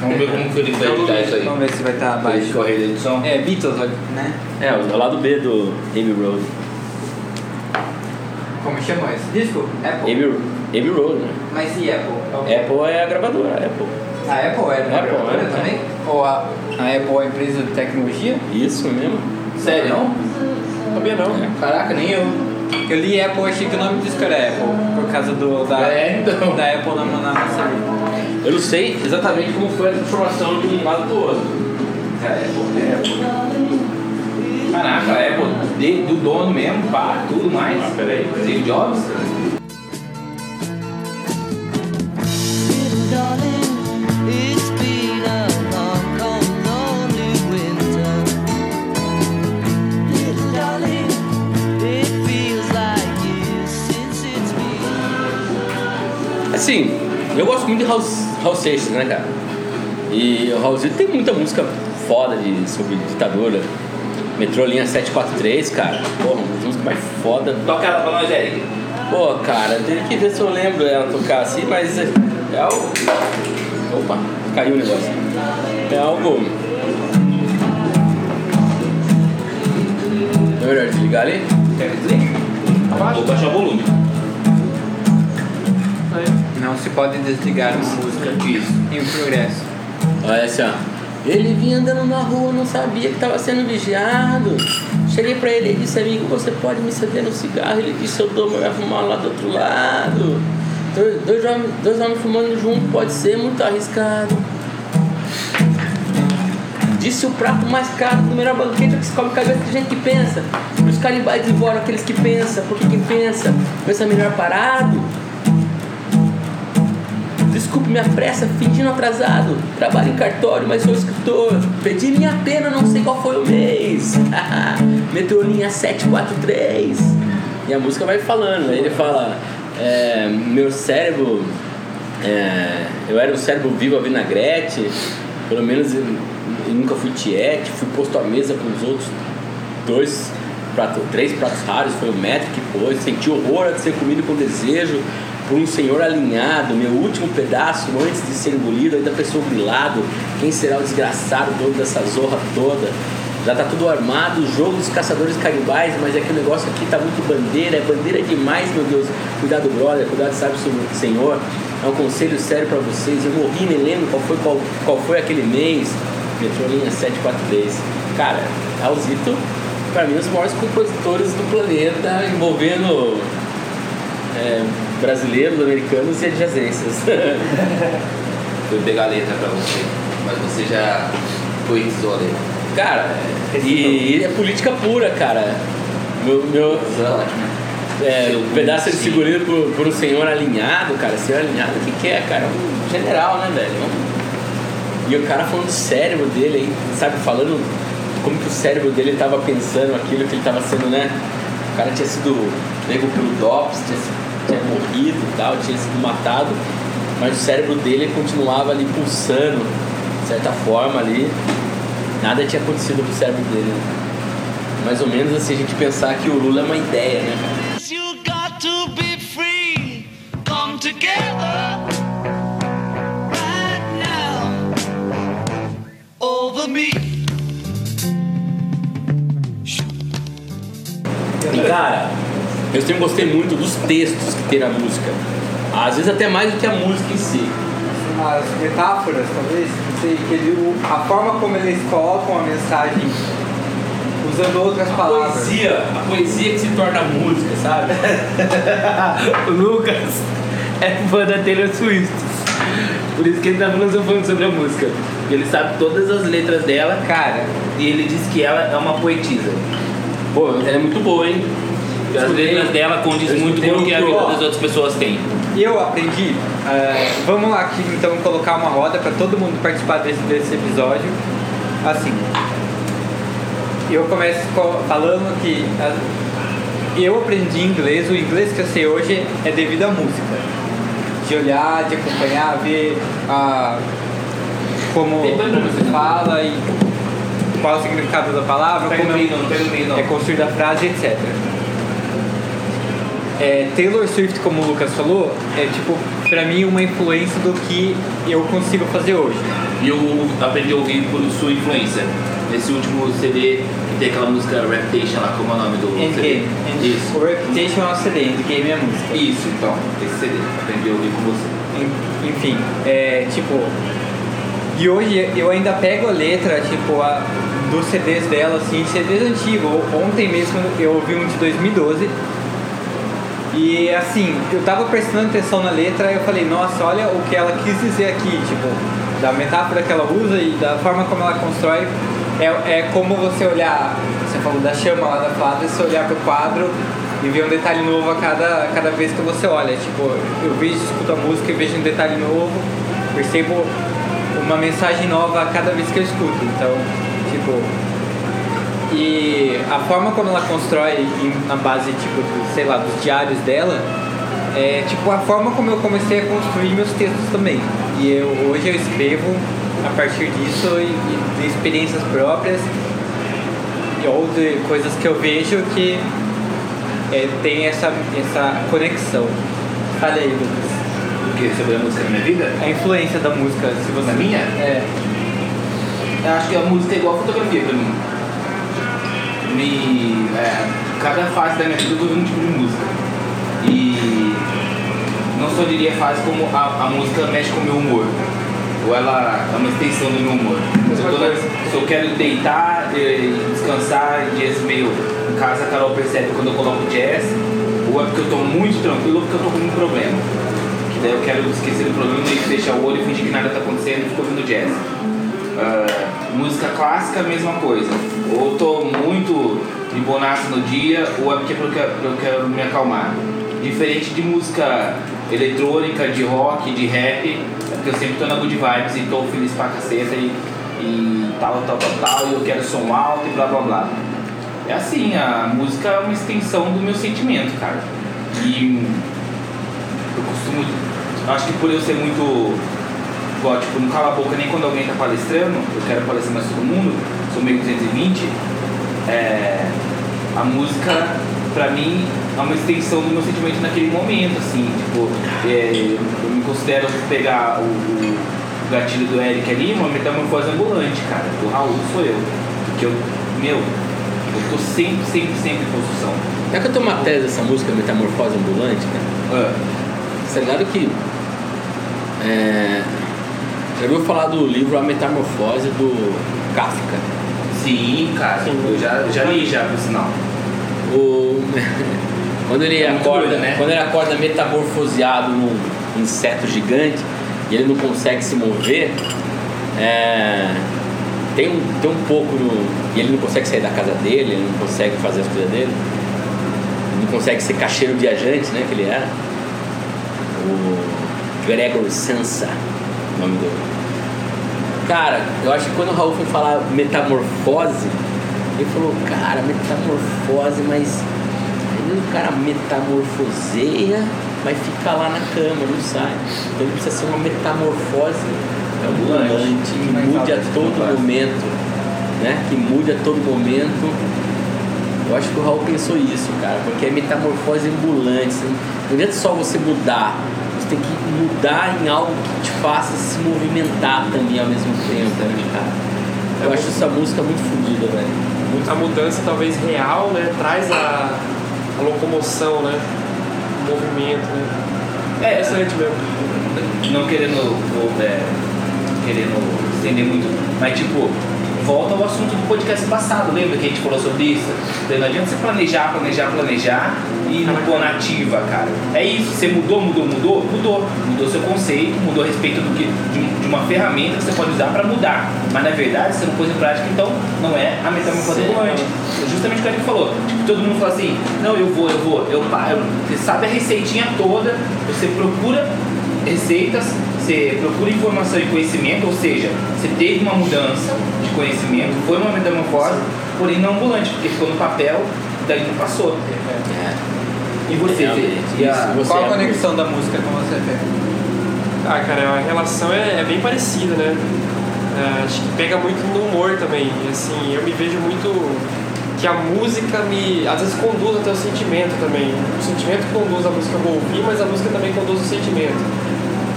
Vamos ver como que ele vai editar isso aí. Vamos ver se vai estar Vai baixo. escorrer da edição. É, Beatles, né? É, o lado B do Abbey Road. Como chama esse disco? Apple. Abbey, Abbey Road, né? Mas e Apple? Apple é a gravadora, Apple. A Apple era uma Apple, gravadora é. também? Ou a, a Apple é a empresa de tecnologia? Isso mesmo. Sério? Não? Sabia não. Caraca, nem eu. Eu li Apple, achei que o nome do disco era Apple, por causa do, da, É, então. da Apple na, na maçaneta. Eu não sei exatamente como foi a transformação de um lado pro outro. Cara, é Apple, é Apple. Caraca, a Apple de- do dono mesmo, pá, tudo mais. Ah, peraí. Steve Jobs. Assim, eu gosto muito de House, House Seixas, né, cara? E o Seixas tem muita música foda de, sobre ditadura. Metrô linha 743, cara. Porra, uma das músicas mais foda. Toca ela pra nós, Eric. Pô, cara, tem que ver se eu lembro ela tocar assim, mas é, é algo. Opa, caiu o negócio. É algo. É melhor desligar ali? Quer desligar? Vou baixar o volume. Não se pode desligar uma música Isso. em progresso. Olha assim, ó. Ele vinha andando na rua, não sabia que estava sendo vigiado. Cheguei pra ele e disse, amigo, você pode me ceder no cigarro? Ele disse, eu dou, mas vai fumar lá do outro lado. Dois, dois, homens, dois homens fumando junto pode ser muito arriscado. Disse o prato mais caro do melhor banquete que se come cabeça de gente que pensa. Os canibais devoram aqueles que pensam, porque quem pensa, pensa melhor parado. Desculpe minha pressa, fingindo atrasado. Trabalho em cartório, mas sou escritor. Pedi minha pena, não sei qual foi o mês. Metrô linha 743. E a música vai falando, aí ele fala: é, Meu cérebro. é, eu era um cérebro vivo a vinagrete. Pelo menos eu, eu nunca fui tiete. Fui posto à mesa com os outros dois pratos, três pratos raros, foi o metro que pôs. Senti horror de ser comido com desejo um senhor alinhado. Meu último pedaço, antes de ser engolido, ainda pensou grilado. Quem será o desgraçado dono dessa zorra toda? Já tá tudo armado, o jogo dos caçadores canibais, mas é que o negócio aqui tá muito bandeira, é bandeira demais, meu Deus. Cuidado, brother, cuidado, sabe, senhor. É um conselho sério pra vocês. Eu morri, nem lembro qual foi, qual, qual foi aquele mês. Metrolinha 743. Cara, Raulzito, pra mim, um dos maiores compositores do planeta, envolvendo é, brasileiros, americanos e adjacências. Fui pegar a letra pra você. Mas você já poetizou a letra. cara, e, e é política pura, cara. Meu, meu é é, um pedaço de segurado por, um senhor alinhado, cara. Senhor alinhado, o que, que é, cara? Um general, né, velho? Um- E o cara falando do cérebro dele aí, sabe? Falando como que o cérebro dele tava pensando aquilo que ele tava sendo, né? O cara tinha sido pego pelo DOPS, tinha, sido- morrido e tal, tinha sido matado, mas o cérebro dele continuava ali pulsando, de certa forma ali. Nada tinha acontecido com o cérebro dele. né? Mais ou menos assim, a gente pensar que o Lula é uma ideia, né? cara? You got to be free. Come together right now over me. E cara, eu sempre gostei muito dos textos que tem na música. Às vezes até mais do que a música em si. As metáforas, talvez, não sei, que ele, a forma como eles colocam a mensagem usando outras A palavras. poesia, a poesia que se torna música, sabe? O Lucas é fã da Taylor Swift. Por isso que ele tá falando falando sobre a música. Ele sabe todas as letras dela Cara, e ele diz que ela é uma poetisa. Pô, ela é muito boa, hein? As letras dela condizem eu muito com o que a vida das outras pessoas tem. eu aprendi. eh, vamos lá aqui então colocar uma roda para todo mundo participar desse, desse episódio. Assim, eu começo co- falando que ah, eu aprendi inglês, o inglês que eu sei hoje é devido à música. De olhar, de acompanhar, ver a, como, como se fala e qual o significado da palavra, como é construída a frase, etc. É, Taylor Swift, como o Lucas falou, é tipo, pra mim, uma influência do que eu consigo fazer hoje. E eu aprendi a ouvir por sua influência. Nesse último CD, que tem aquela música Reputation lá, como é o nome do CD? Endgame. Isso. O Reputation é um CD, Endgame é a música. Isso, então, esse CD. Aprendi a ouvir com você. En- Enfim, é tipo. E hoje eu ainda pego a letra, tipo, a, dos CDs dela, assim, CDs antigos. Ontem mesmo eu ouvi um de 2012. E assim, eu tava prestando atenção na letra e eu falei, nossa, olha o que ela quis dizer aqui, tipo, da metáfora que ela usa e da forma como ela constrói. É, é como você olhar, você falou da chama lá da Flávia, você olhar pro quadro e ver um detalhe novo a cada, cada vez que você olha. Tipo, eu vejo, escuto a música e vejo um detalhe novo, percebo uma mensagem nova a cada vez que eu escuto. Então, tipo, e a forma como ela constrói na base, tipo, do, sei lá, dos diários dela, é tipo a forma como eu comecei a construir meus textos também. E eu, hoje eu escrevo a partir disso e, e de experiências próprias e- ou de coisas que eu vejo que é, tem essa, essa conexão. Fala aí, Lucas. O que? Sobre a música na minha vida? A influência da música, se você. Na minha? É. Eu acho que a música é igual a fotografia pra mim. Me, é, cada fase da minha vida eu tô ouvindo um tipo de música. E não só diria fase como a, a música mexe com o meu humor. Ou ela é uma extensão do meu humor. Se eu, na- se eu quero deitar e descansar, dias meio. Em casa a Carol percebe quando eu coloco jazz, ou é porque eu tô muito tranquilo ou porque eu tô com um problema. Que daí eu quero esquecer do problema e fechar o olho e fingir que nada tá acontecendo e fico ouvindo jazz. Ah, música clássica, mesma coisa. Ou tô muito de bonaço no dia, ou é porque eu quero, eu quero me acalmar. Diferente de música eletrônica, de rock, de rap, é porque eu sempre tô na good vibes e tô feliz pra caceta e, e tal, tal, tal, tal, e eu quero som alto e blá blá blá. É assim, a música é uma extensão do meu sentimento, cara. E eu costumo. Acho que por eu ser muito. Igual, tipo, não cala a boca nem quando alguém tá palestrando, eu quero palestrar mais todo mundo, sou meio 220. É, a música, pra mim, é uma extensão do meu sentimento naquele momento, assim, tipo, é, eu me considero pegar o, o gatilho do Eric ali, uma metamorfose ambulante, cara. O Raul sou eu. Porque eu, meu, eu tô sempre, sempre, sempre em construção. Já que eu tenho uma tese dessa música Metamorfose Ambulante, cara, Ah, você tá ligado que. É, já ouviu falar do livro A Metamorfose do Kafka? sim, cara, eu já, já li já, por sinal. O... quando ele É acorda, doido, né? quando ele acorda metamorfoseado num inseto gigante e ele não consegue se mover, é, tem, um, tem um pouco no. E ele não consegue sair da casa dele, ele não consegue fazer as coisas dele, não consegue ser caixeiro viajante, né? Que ele era. O Gregor Sansa, o nome do. Cara, eu acho que quando o Raul foi falar metamorfose, ele falou, cara, metamorfose, mas o cara metamorfoseia, vai ficar lá na cama, não sai. Então ele precisa ser uma metamorfose ambulante, que mude a todo momento, né? Que mude a todo momento. Eu acho que o Raul pensou isso, cara, porque é metamorfose ambulante. Não adianta só você mudar, você tem que mudar em algo que te faça se movimentar também ao mesmo tempo, né, cara? Eu acho essa música muito fodida, velho. A mudança talvez real, né? Traz a, a locomoção, né? O movimento, né? É, Interessante mesmo. não querendo, ou, é, querendo estender muito, mas tipo, volta ao assunto do podcast passado, lembra que a gente falou sobre isso? Não adianta você planejar, planejar, planejar e não pôr na ativa, cara. É isso, você mudou, mudou, mudou, mudou. Mudou seu conceito, mudou a respeito do que, de, de uma ferramenta que você pode usar para mudar. Mas na verdade você não pôs em prática, então não é a metamorfose ambulante. É Justamente o que ele falou. Tipo, todo mundo fala assim, não, eu vou, eu vou, eu paro. Você sabe a receitinha toda, você procura receitas, você procura informação e conhecimento, ou seja, você teve uma mudança conhecimento, foi uma metamorfose, porém não ambulante, porque ficou no papel, daí não passou. E você? Realmente, e você Qual a é conexão da música com você, Fê? Ah, cara, a relação é, é bem parecida, né? É, acho que pega muito no humor também. E, assim, eu me vejo muito que a música me, às vezes, conduz até o sentimento também. O sentimento conduz a música, eu vou ouvir, mas a música também conduz o sentimento.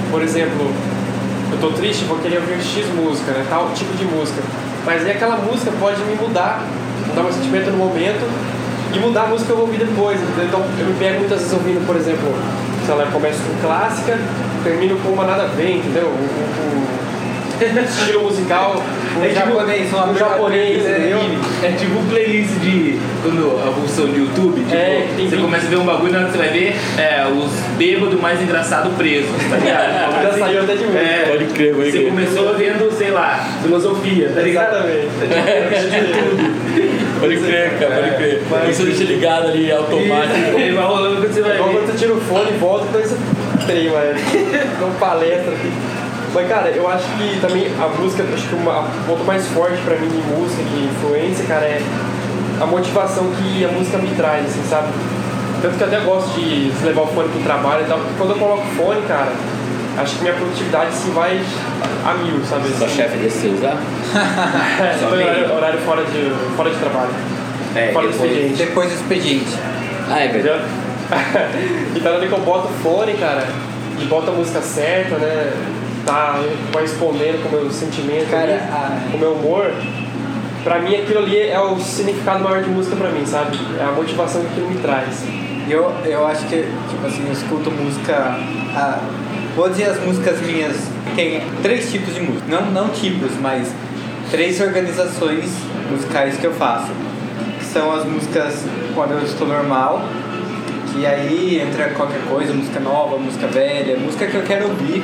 Por exemplo, eu tô triste, vou querer ouvir X música, né? Tal tipo de música. Mas aí aquela música pode me mudar, mudar meu sentimento no momento e mudar a música que eu vou ouvir depois. entendeu? Então eu me pego muitas vezes ouvindo, por exemplo, sei lá, eu começo com clássica, termino com uma nada ver, entendeu? Um, um- um estilo musical, É tipo- japonês, um japonês, entendeu? É tipo playlist de. Quando a função de YouTube, tipo, É, que tem você vinte- começa a ver um bagulho e na hora que você vai ver é, os bêbados mais engraçados presos, tá ligado? Já saiu até de música. É, Pode crer, pode Você crer. começou vendo, sei lá, filosofia, tá ligado? Exatamente. Pode crer, cara, pode crer. Você deixa ligado ali automático. Ele vai rolando quando você vai Igual quando você tira o fone e volta, então você é. Dá uma palestra aqui. Mas cara, eu acho que também a música, acho que uma- o ponto mais forte pra mim de música, de influência, cara, é a motivação que a música me traz, assim, sabe? Tanto que eu até gosto de levar o fone pro trabalho e tal, porque quando eu coloco o fone, cara, acho que minha produtividade se vai a mil, sabe? Sua assim. chefe desceu já? É, horário, horário fora, de, fora de trabalho. É, fora do depois- expediente. Depois do expediente. Ah, é verdade. Então ali que eu boto o fone, cara, e boto a música certa, né? Tá correspondendo com o meu sentimento, Cara, ali, com o meu humor. Pra mim aquilo ali é o significado maior de música pra mim, sabe? É a motivação que aquilo me traz. Eu, eu acho que, tipo assim, eu escuto música. ah, vou dizer as músicas minhas. Tem três tipos de música. Não, não tipos, mas três organizações musicais que eu faço. Que são as músicas quando eu estou normal. Que aí entra qualquer coisa, música nova, música velha, música que eu quero ouvir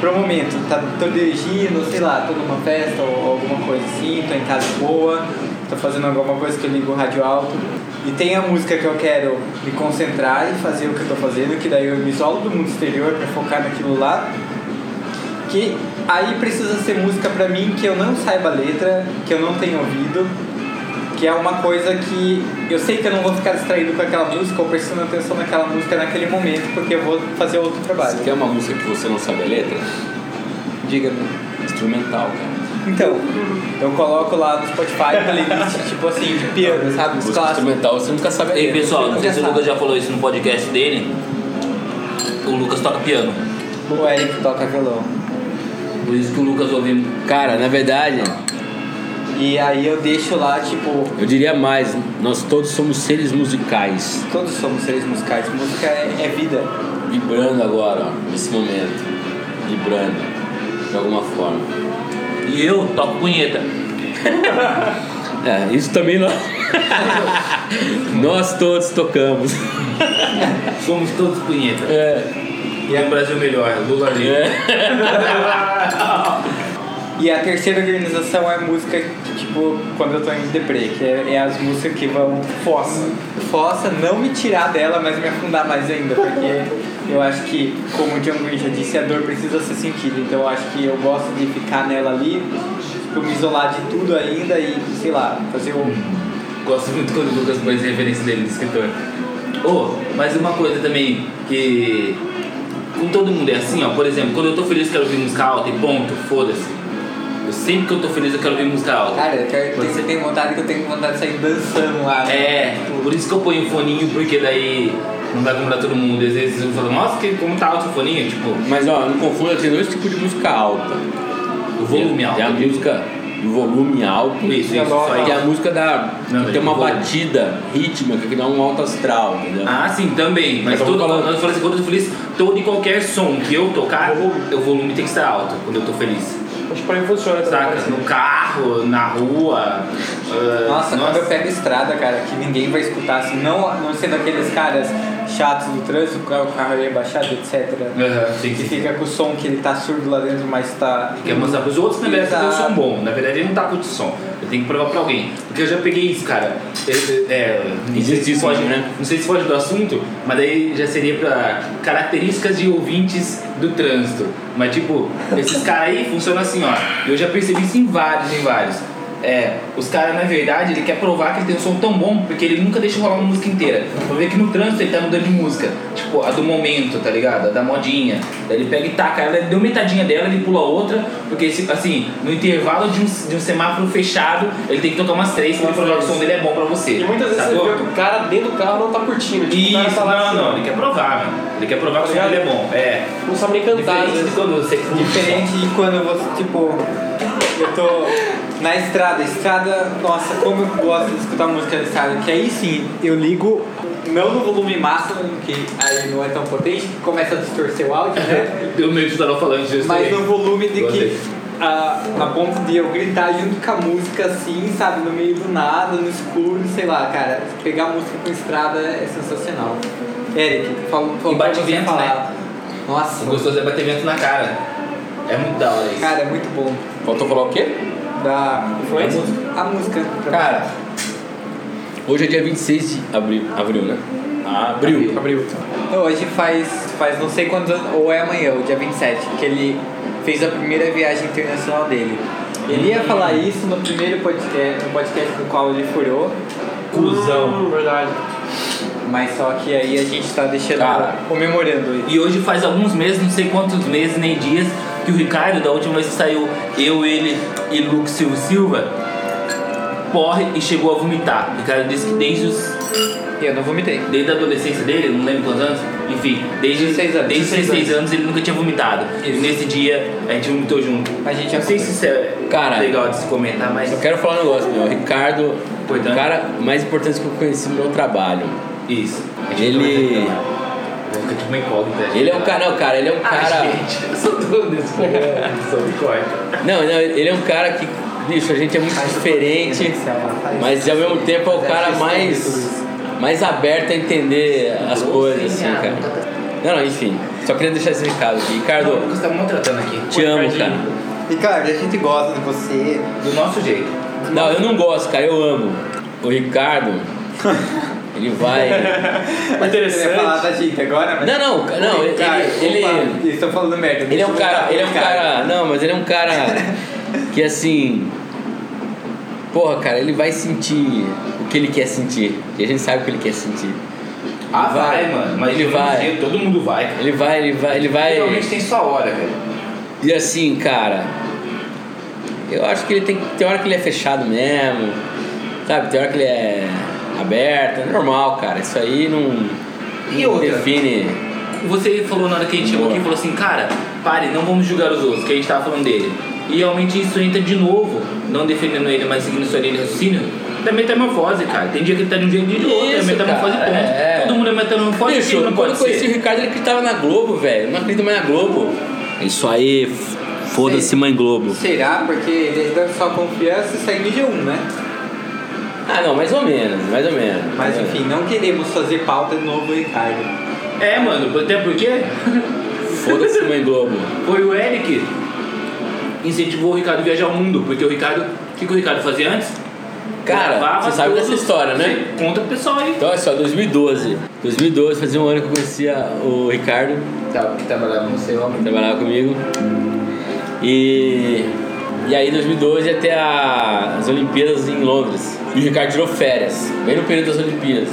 pro momento. Tá, tô dirigindo, sei lá, tô numa festa ou alguma coisa assim, tô em casa boa, tô fazendo alguma coisa que eu ligo o rádio alto. E tem a música que eu quero me concentrar e fazer o que eu tô fazendo, que daí eu me isolo do mundo exterior pra focar naquilo lá. Que aí precisa ser música pra mim que eu não saiba a letra, que eu não tenho ouvido, que é uma coisa que eu sei que eu não vou ficar distraído com aquela música ou prestando atenção naquela música naquele momento, porque eu vou fazer outro trabalho. Você quer uma música que você não sabe a letra? Diga-me. Instrumental, cara. Então, eu coloco lá no Spotify playlist, tipo assim, de piano, sabe? Os clássicos. instrumental você nunca sabe a Ei, letra. pessoal, não sei se o Lucas já falou isso no podcast dele. O Lucas toca piano. O Eric toca violão. Por isso que o Lucas ouve. Cara, na verdade, E aí eu deixo lá, tipo, eu diria mais, nós todos somos seres musicais, todos somos seres musicais. Música é, é vida. vibrando agora, ó, nesse momento. Vibrando, de alguma forma. E eu toco punheta. É, isso também nós. nós todos tocamos. Somos todos punheta. É. E é um Brasil melhor, Lula livre. E a terceira organização é música tipo, quando eu tô em deprê, que é, é as músicas que vão fossa. Fossa, não me tirar dela, mas me afundar mais ainda, porque eu acho que, como o Green já disse, a dor precisa ser sentida. Então eu acho que eu gosto de ficar nela ali, tipo, me isolar de tudo ainda e, sei lá, fazer um. Gosto muito quando o Lucas põe as referências dele de escritor. Oh, mas uma coisa também que. Com todo mundo é assim, ó. Por exemplo, quando eu tô feliz quero ouvir música alta e ponto, foda-se. Eu sempre que eu tô feliz eu quero ouvir música alta. Cara, eu quero, Pode tem, ser. tem vontade que eu tenho vontade de sair dançando lá. né? É, por isso que eu ponho o foninho, porque daí não vai comprar todo mundo. Às vezes eu falo, nossa, que, como tá alto o foninho? Tipo, Mas ó, não confunda, tem dois tipos de música alta. o volume alto. Tem a música do volume alto. Isso, E a isso, só Que é a música da. Não, que tem uma batida rítmica que dá um alto astral, entendeu? Ah, sim, também. Mas Eu tô todo, falando- quando eu falo assim, quando eu tô feliz, todo e qualquer som que eu tocar, o volume tem que estar alto quando eu tô feliz. Pra mim funciona também. Saca? No carro, na rua. ah, Nossa, quando eu pego estrada, cara, que ninguém vai escutar, assim, não, não sendo aqueles caras chatos do trânsito, com o carro aí baixado, etc. Aham, sim, Que sim. fica com o som que ele tá surdo lá dentro, mas tá. Quer mostrar pros outros, na verdade, tem um som bom. Na verdade, ele não tá com esse som. Eu tenho que provar pra alguém. Porque eu já peguei isso, cara. É, é, não, sei Existe se isso né? não sei se pode do assunto, mas daí já seria pra características de ouvintes do trânsito. Mas, tipo, esses caras aí funcionam assim, ó. Eu já percebi isso em vários, em vários. É, os caras, na verdade, ele quer provar que ele tem um som tão bom porque ele nunca deixa rolar uma música inteira. Vou ver que no trânsito ele tá mudando de música. Tipo, a do momento, tá ligado? A da modinha. Daí ele pega e taca, ela deu metadinha dela, ele pula outra, porque assim, no intervalo de um, de um semáforo fechado, ele tem que tocar umas três pra ele provar que o som dele é bom pra você. E muitas vezes sacou? você vê que o cara dentro do carro não tá curtindo. Tipo, o cara Isso, tá lá não, assim, não, ele quer provar, mano. Ele quer provar que o som Tá dele é bom. É. Não sabe nem cantar, Diferente de quando você. Diferente de quando você, tipo, eu tô na estrada. Estrada, nossa, como eu gosto de escutar música na estrada, que aí sim eu ligo, não no volume máximo, que aí não é tão potente, que começa a distorcer o áudio, né? Eu meio que estava falando disso Mas também. no volume de que. A, a ponto de eu gritar junto com a música assim, sabe, no meio do nada, no escuro, sei lá, cara, pegar música com estrada é sensacional. Eric, falou falou E pra bate você vento, falar. né? Nossa, O gostoso é bater vento na cara. É muito da hora isso. cara, é muito bom. Faltou falar o quê? Da Influência? a música. Cara, hoje é dia 26 de abril, abril né? Abril. Abriu. Não, hoje faz, faz não sei quantos anos, ou é amanhã, o dia 27, que ele fez a primeira viagem internacional dele. Ele ia falar isso no primeiro podcast, no podcast do qual ele furou. Cusão. Hum, verdade. Mas só que aí a gente tá deixando, Cara. comemorando isso. E hoje faz alguns meses, não sei quantos meses nem dias, que o Ricardo, da última vez que saiu, eu, ele e Lucas Silva Silva, porre e chegou a vomitar. O Ricardo disse que desde os Eu não vomitei. desde a adolescência dele, não lembro quantos anos, enfim, desde 16 anos. desde os 16 anos ele nunca tinha vomitado. E Isso. nesse dia a gente vomitou junto. A gente não sei se é Cara, legal de se comentar, mas Eu quero falar um negócio, meu. O Ricardo, o cara mais importante que eu conheci no meu trabalho. isso. Ele- não tipo uma incógnita. Ele é um cara, não, cara, ele é um Ah, cara. gente, eu sou dono desse programa, sou me corta. Não, não, ele é um cara que, bicho, a gente é muito diferente, mas ao mesmo tempo é o cara mais, mais aberto a entender as coisas, assim, cara. Não, não, enfim. Só queria deixar esse recado aqui. Não, Ricardo, Lucas tá maltratando aqui. te amo, cara. Ricardo, a gente gosta de você. Do nosso jeito. Não, eu não gosto, cara, eu amo. O Ricardo, ele vai. Interessante. Ia falar da gente agora, mas... Não, não, não, ele. Cara, ele, opa, ele Estou falando merda. Ele é um cara, ele é um cara, não, mas ele é um cara que assim, porra, cara, ele vai sentir o que ele quer sentir. E a gente sabe o que ele quer sentir. Ah, Ele vai, mano. Mas ele vai. jeito, todo mundo vai, cara. Ele vai, ele vai, ele vai. Realmente tem sua hora, velho. E assim, cara, eu acho que ele tem, tem hora que ele é fechado mesmo, sabe? Tem hora que ele é aberto, é normal, cara. Isso aí não, E outra? define. Você falou na hora que a gente chegou aqui, falou assim, cara, pare, não vamos julgar os outros, que a gente tava falando dele. E realmente isso entra de novo, não defendendo ele, mas seguindo sua linha de raciocínio, da metamorfose, cara. Tem dia que ele tá de um jeito e de outro, é Isso, metamorfose cara, ponto. é. Todo mundo é metamorfose, Bicho, não quando pode eu conheci o ser. Ricardo, ele acreditava na Globo, velho. Não acredita mais na Globo. Isso aí, foda-se, mãe Globo. Será? Porque ele dá sua confiança e sair no G1, né? Ah, não, mais ou menos, mais ou menos. Mas É. enfim, não queremos fazer pauta de novo, Ricardo. É, mano, até porque Foda-se, mãe Globo. foi o Eric incentivou o Ricardo a viajar ao mundo, porque o Ricardo, o que, que o Ricardo fazia antes? Cara, Gravava você sabe dessa história, né? Você Conta pro pessoal aí. Então, olha só, 2012. 2012 fazia um ano que eu conhecia o Ricardo, Tá, que trabalhava no seu homem. trabalhava comigo. E, e aí, em 2012, ia ter a- as Olimpíadas em Londres. E o Ricardo tirou férias, bem no período das Olimpíadas.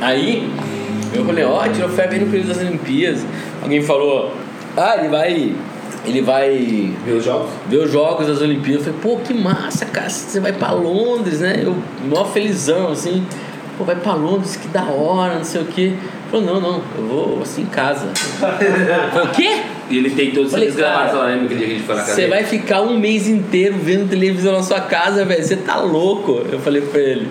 Aí, eu falei, ó, tirou férias bem no período das Olimpíadas. Alguém falou, ah, ele vai. Ele vai Ver os jogos? ver os jogos das Olimpíadas. Eu falei, pô, que massa, cara, você vai pra Londres, né? Eu, mó felizão, assim. Pô, vai pra Londres, que da hora, não sei o quê. Falou, não, não, eu vou assim em casa. Falei, o quê? E ele tem todos Falei, eles gravados lá, lembra aquele dia que a gente foi na casa Você vai ficar um mês inteiro vendo televisão na sua casa, velho. Você tá louco. Eu falei pra ele.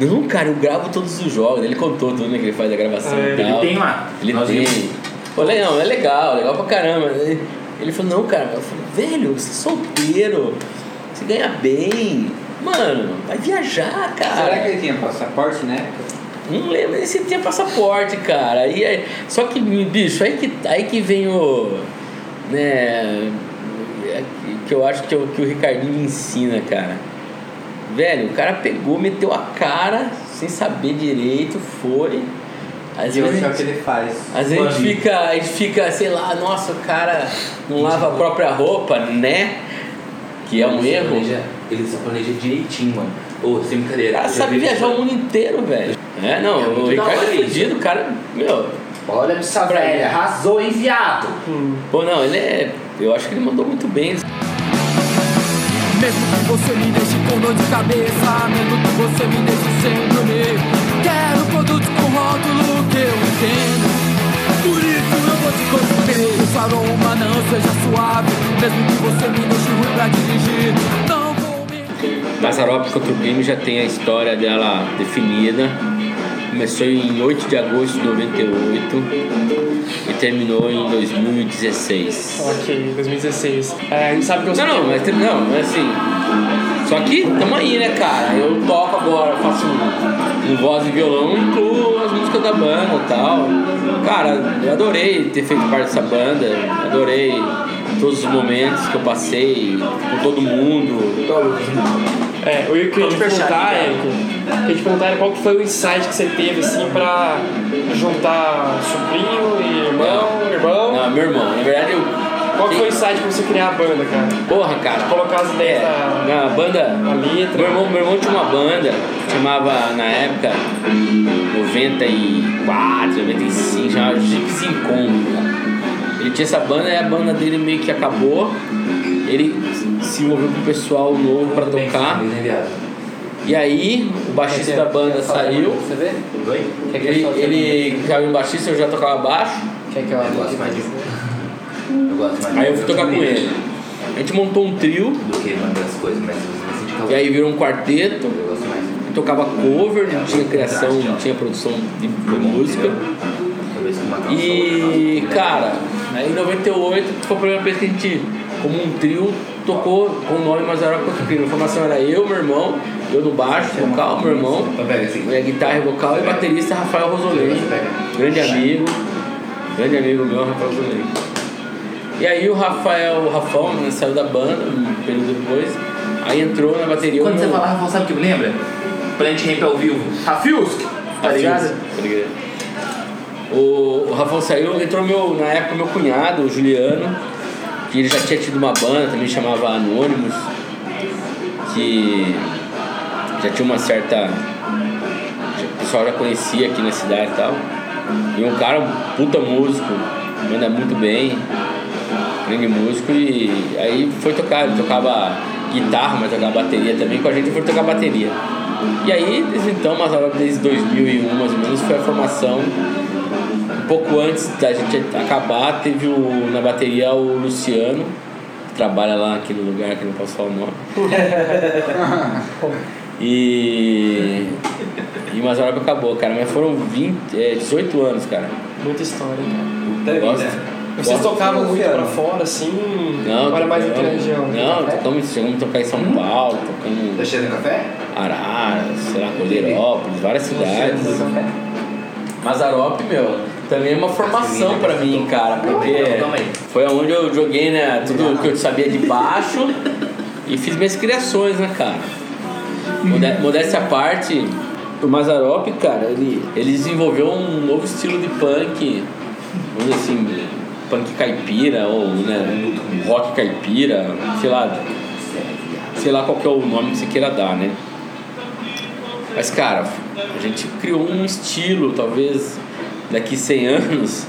Não, cara, eu gravo todos os jogos. Ele contou tudo né, que ele faz a gravação e Ele tem lá. Ele Nós tem. vimos. Falei, não, é legal, legal pra caramba. Ele- Ele falou, não, cara. Eu falei, velho, você é solteiro. Você ganha bem. Mano, vai viajar, cara. Será que ele tinha passaporte, né? Não lembro se tinha passaporte, cara. Aí, aí- só que, bicho, aí que, aí que vem o. Né. é Que eu acho que, o- que o Ricardinho me ensina, cara. Velho, o cara pegou, meteu a cara sem saber direito, foi. Às E vezes, é o que ele faz. às vezes a gente fica, a gente fica, sei lá, nossa, o cara não lava a própria roupa, né? Que é um erro. planeja- Ele só planeja direitinho, mano. Ô, sem O brincadeira. cara sabe vi- viajar o mundo inteiro, velho. É, não, É o Ricardo é fudido, o cara, meu, Olha essa velha, arrasou, hein, viado? Pô, não, ele é. Eu acho que ele mandou muito bem. Mesmo que você me deixe com dor de cabeça Mesmo que você me deixe sem dormir Quero produtos com rótulo que eu entendo Por isso eu vou te O seu aroma não seja suave Mesmo que você me deixe ruim pra dirigir Não vou me... Mazarop contra o crime já tem a história dela definida. Começou em 8 de agosto de 98 e terminou em 2016. Ok, 2016. É, a gente sabe que eu Não, não, mas não, mas assim. Só que tamo aí, né, cara? Eu toco agora, faço um, um voz e violão e incluo as músicas da banda e tal. Cara, eu adorei ter feito parte dessa banda, adorei todos os momentos que eu passei com todo mundo. É, eu queria te perguntar, Érico, queria te perguntar era qual que foi o insight que você teve, assim, pra juntar sobrinho e irmão, irmão. Não, meu irmão, na verdade eu, Qual que foi o insight pra você criar a banda, cara? Porra, cara. Colocar as ideias da, Na banda. da letra. Meu irmão, meu irmão tinha uma banda, chamava na época 94, 95, chamava Gypsy Combo, cara. Ele tinha essa banda e a banda dele meio que acabou. Ele se envolveu com o pessoal novo pra tocar. Enviado. E aí o baixista da banda saiu. Você vê? Ele, ele caiu no baixista, eu já tocava baixo. Quer que eu gosto mais disso. Eu gosto mais Aí eu fui tocar com ele. A gente montou um trio Do que das coisas, mas e aí virou um quarteto. eu gosto mais. tocava cover, não tinha criação, não tinha produção de, música. E cara, aí em 98 foi a primeira vez que a gente, como um trio, tocou com o nome Mazarop Cotuquino. A formação era eu, meu irmão, eu no baixo, vocal, meu irmão, minha guitarra e vocal e baterista Rafael Rosolei, grande amigo, grande amigo meu, Rafael Rosolei. E aí o Rafael, o Rafão, né, saiu da banda um período depois, aí entrou na bateria Quando você fala Rafael, sabe o que me lembra? Planet Ramp ao vivo. Rafiusk! Tá ligado? Tá ligado? O, o Rafão saiu, entrou meu, na época meu cunhado, o Juliano, que ele já tinha tido uma banda, também chamava Anônimos, que já tinha uma certa. O pessoal já conhecia aqui na cidade e tal. E um cara, um puta músico, manda muito bem, grande músico, e aí foi tocar, ele tocava guitarra, mas tocava bateria também, com a gente foi tocar bateria. E aí, desde então, Mazarop, desde 2001 mais ou menos, foi a formação. Pouco antes da gente acabar, teve o, na bateria o Luciano, que trabalha lá aqui no lugar, que não posso falar o nome. e. E Mazarop acabou, cara, mas foram 20, é, 18 anos, cara. Muita história, cara. Gosto- Vocês tocavam muito Luciano. pra fora, assim? Não, era mais na tocamos- região? Não, tocamos, chegamos a tocar em São Paulo, Tá tocamos cheio de café? Araras, sei lá, Cordeirópolis, várias cidades. Mazarop, meu, também é uma formação pra mim, cara, porque foi onde eu joguei, né, tudo que eu sabia de baixo e fiz minhas criações, né, cara. Modéstia à parte, o Mazarop, cara, ele, ele desenvolveu um novo estilo de punk, vamos dizer assim, punk caipira, ou né, rock caipira, sei lá, sei lá qual que é o nome que você queira dar, né? Mas, cara, a gente criou um estilo, talvez daqui 100 anos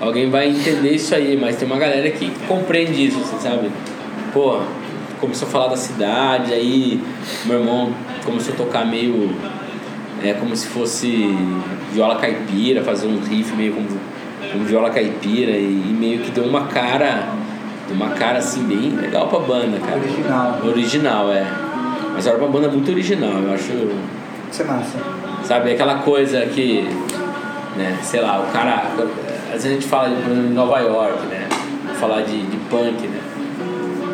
alguém vai entender isso aí, mas tem uma galera que compreende isso, você sabe? Pô, começou a falar da cidade, aí meu irmão começou a tocar meio. É como se fosse viola caipira, fazer um riff meio como, como viola caipira e, e meio que deu uma cara. Deu uma cara assim bem legal pra banda, cara. Original. Original, é. Mas era uma banda muito original, eu acho. Isso é massa. Sabe, aquela coisa que, né, sei lá, o cara. Às vezes a gente fala de, Nova York, né? Falar de, de punk, né?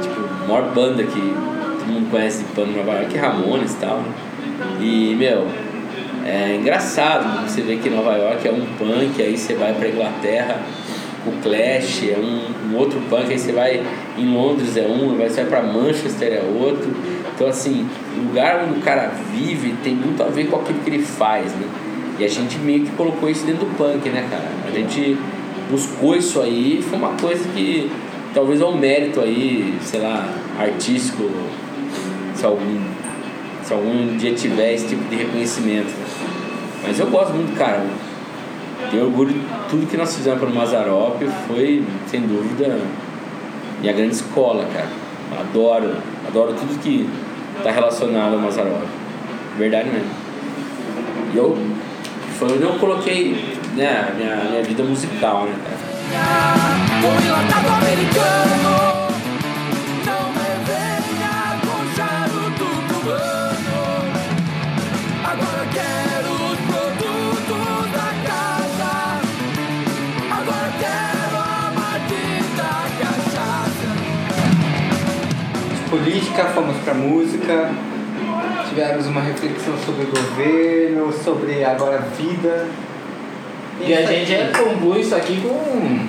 Tipo, a maior banda que todo mundo conhece de punk em Nova York é Ramones e tal, né? E, meu, é engraçado você vê que Nova York é um punk, aí você vai pra Inglaterra, o Clash é um, um outro punk, aí você vai em Londres é um, aí você vai pra Manchester é outro. Então, assim, o lugar onde o cara vive tem muito a ver com aquilo que ele faz, né? E a gente meio que colocou isso dentro do punk, né, cara? A gente buscou isso aí, foi uma coisa que talvez é um mérito aí, sei lá, artístico, se algum, se algum dia tiver esse tipo de reconhecimento. Mas eu gosto muito, cara. Tenho orgulho de tudo que nós fizemos para o Mazarop, foi, sem dúvida, minha grande escola, cara. Adoro, adoro tudo que está relacionado ao Mazarop. Verdade mesmo. E eu, foi onde eu coloquei né, a minha, minha vida musical, né, cara. Política, fomos pra música. Tivemos uma reflexão sobre o governo, sobre agora a vida. E a gente já conclui isso aqui com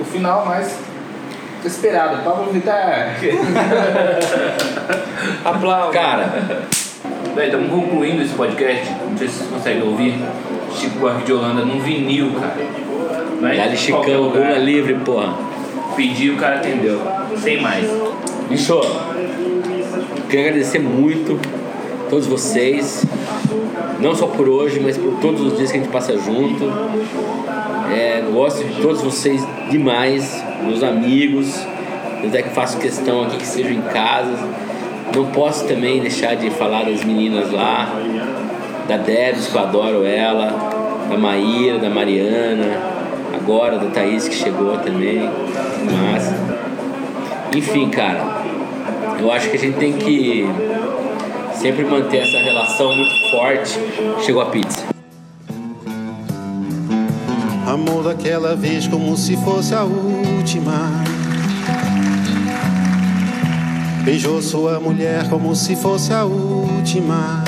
o final mais esperado. Pablo Vittar. Aplausos. Cara, Véi, estamos concluindo esse podcast. Não sei se vocês conseguem ouvir. Chico Buarque de Holanda num vinil, cara. Não é Dali Chicão. Lula livre, porra. Pediu, o cara atendeu. Sem mais. Bicho, queria agradecer muito todos vocês, não só por hoje, mas por todos os dias que a gente passa junto. É, gosto de todos vocês demais, meus amigos, até que faço questão aqui que sejam em casa. Não posso também deixar de falar das meninas lá, da Debs, que eu adoro ela, da Maíra, da Mariana, agora da Thaís que chegou também, massa. Enfim, cara, eu acho que a gente tem que sempre manter essa relação muito forte. Chegou a pizza. Amor daquela vez como se fosse a última. Beijou sua mulher como se fosse a última.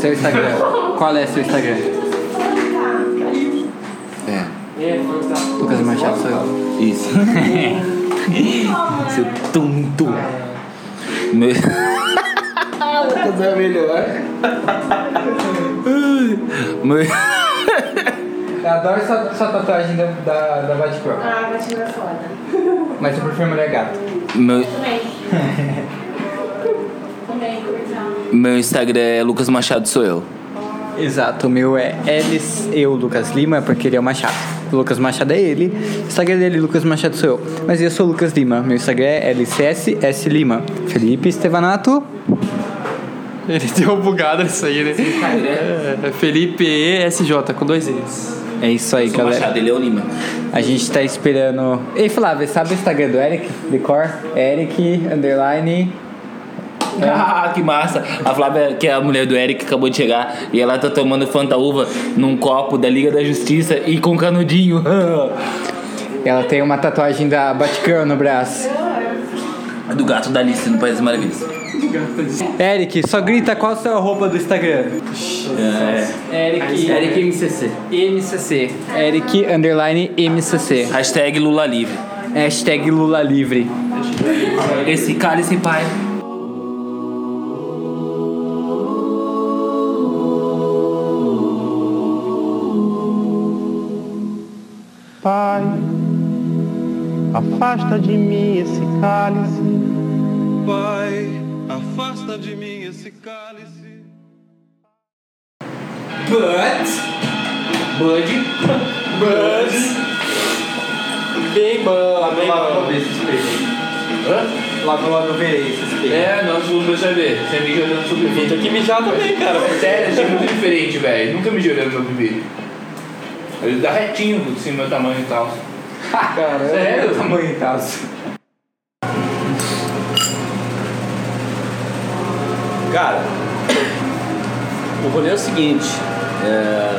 Seu Instagram. Qual é seu Instagram? É. É. Lucas Machado sou eu. Isso. Seu tonto. Meu... Lucas é melhor. Meu... Eu adoro sua, sua tatuagem da, da, da Batgirl. Ah, Batman é foda. Mas eu prefiro mulher gato. Meu... Também. Também, então. Meu Instagram é Lucas Machado sou eu. Exato, o meu é Elis, eu, Lucas Lima, porque ele é o Machado. O Lucas Machado é ele, o Instagram dele, Lucas Machado sou eu. Mas eu sou o Lucas Lima, meu Instagram é LCSS Lima. Felipe Estevanato. Ele deu bugada nisso aí, né? É, Felipe ESJ, com dois E's. É isso aí, Sou galera. Machado, ele é o Lima. A gente tá esperando. Ei, Flávia, sabe o Instagram do Eric? Decor? Eric, underline. Ah, que massa. A Flávia, que é a mulher do Eric, acabou de chegar e ela tá tomando Fanta Uva num copo da Liga da Justiça e com canudinho. Ela tem uma tatuagem da Batgirl no braço. É do gato da Alice no País das Maravilhas. Eric, só grita qual é a sua roupa do Instagram. É. Eric, Eric MCC. MCC. Eric underline MCC. Hashtag Lula Livre. Hashtag Lula Livre. Esse cálice, pai. Pai, afasta de mim esse cálice. Pai, afasta de mim esse cálice. But. Bud. Bem bom, bem bom. Logo, logo eu verei esses É, nós vamos ver. Você me olhando no seu Vou ter bebê. que mijar também, cara. Sério, achei muito diferente, velho. Nunca me olhando no meu bebê. Ele dá retinho assim, meu tamanho e tal. Caramba. Sério? Tamanho e tal. Cara, o rolê é o seguinte. É...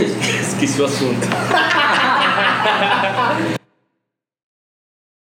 Esqueci o assunto.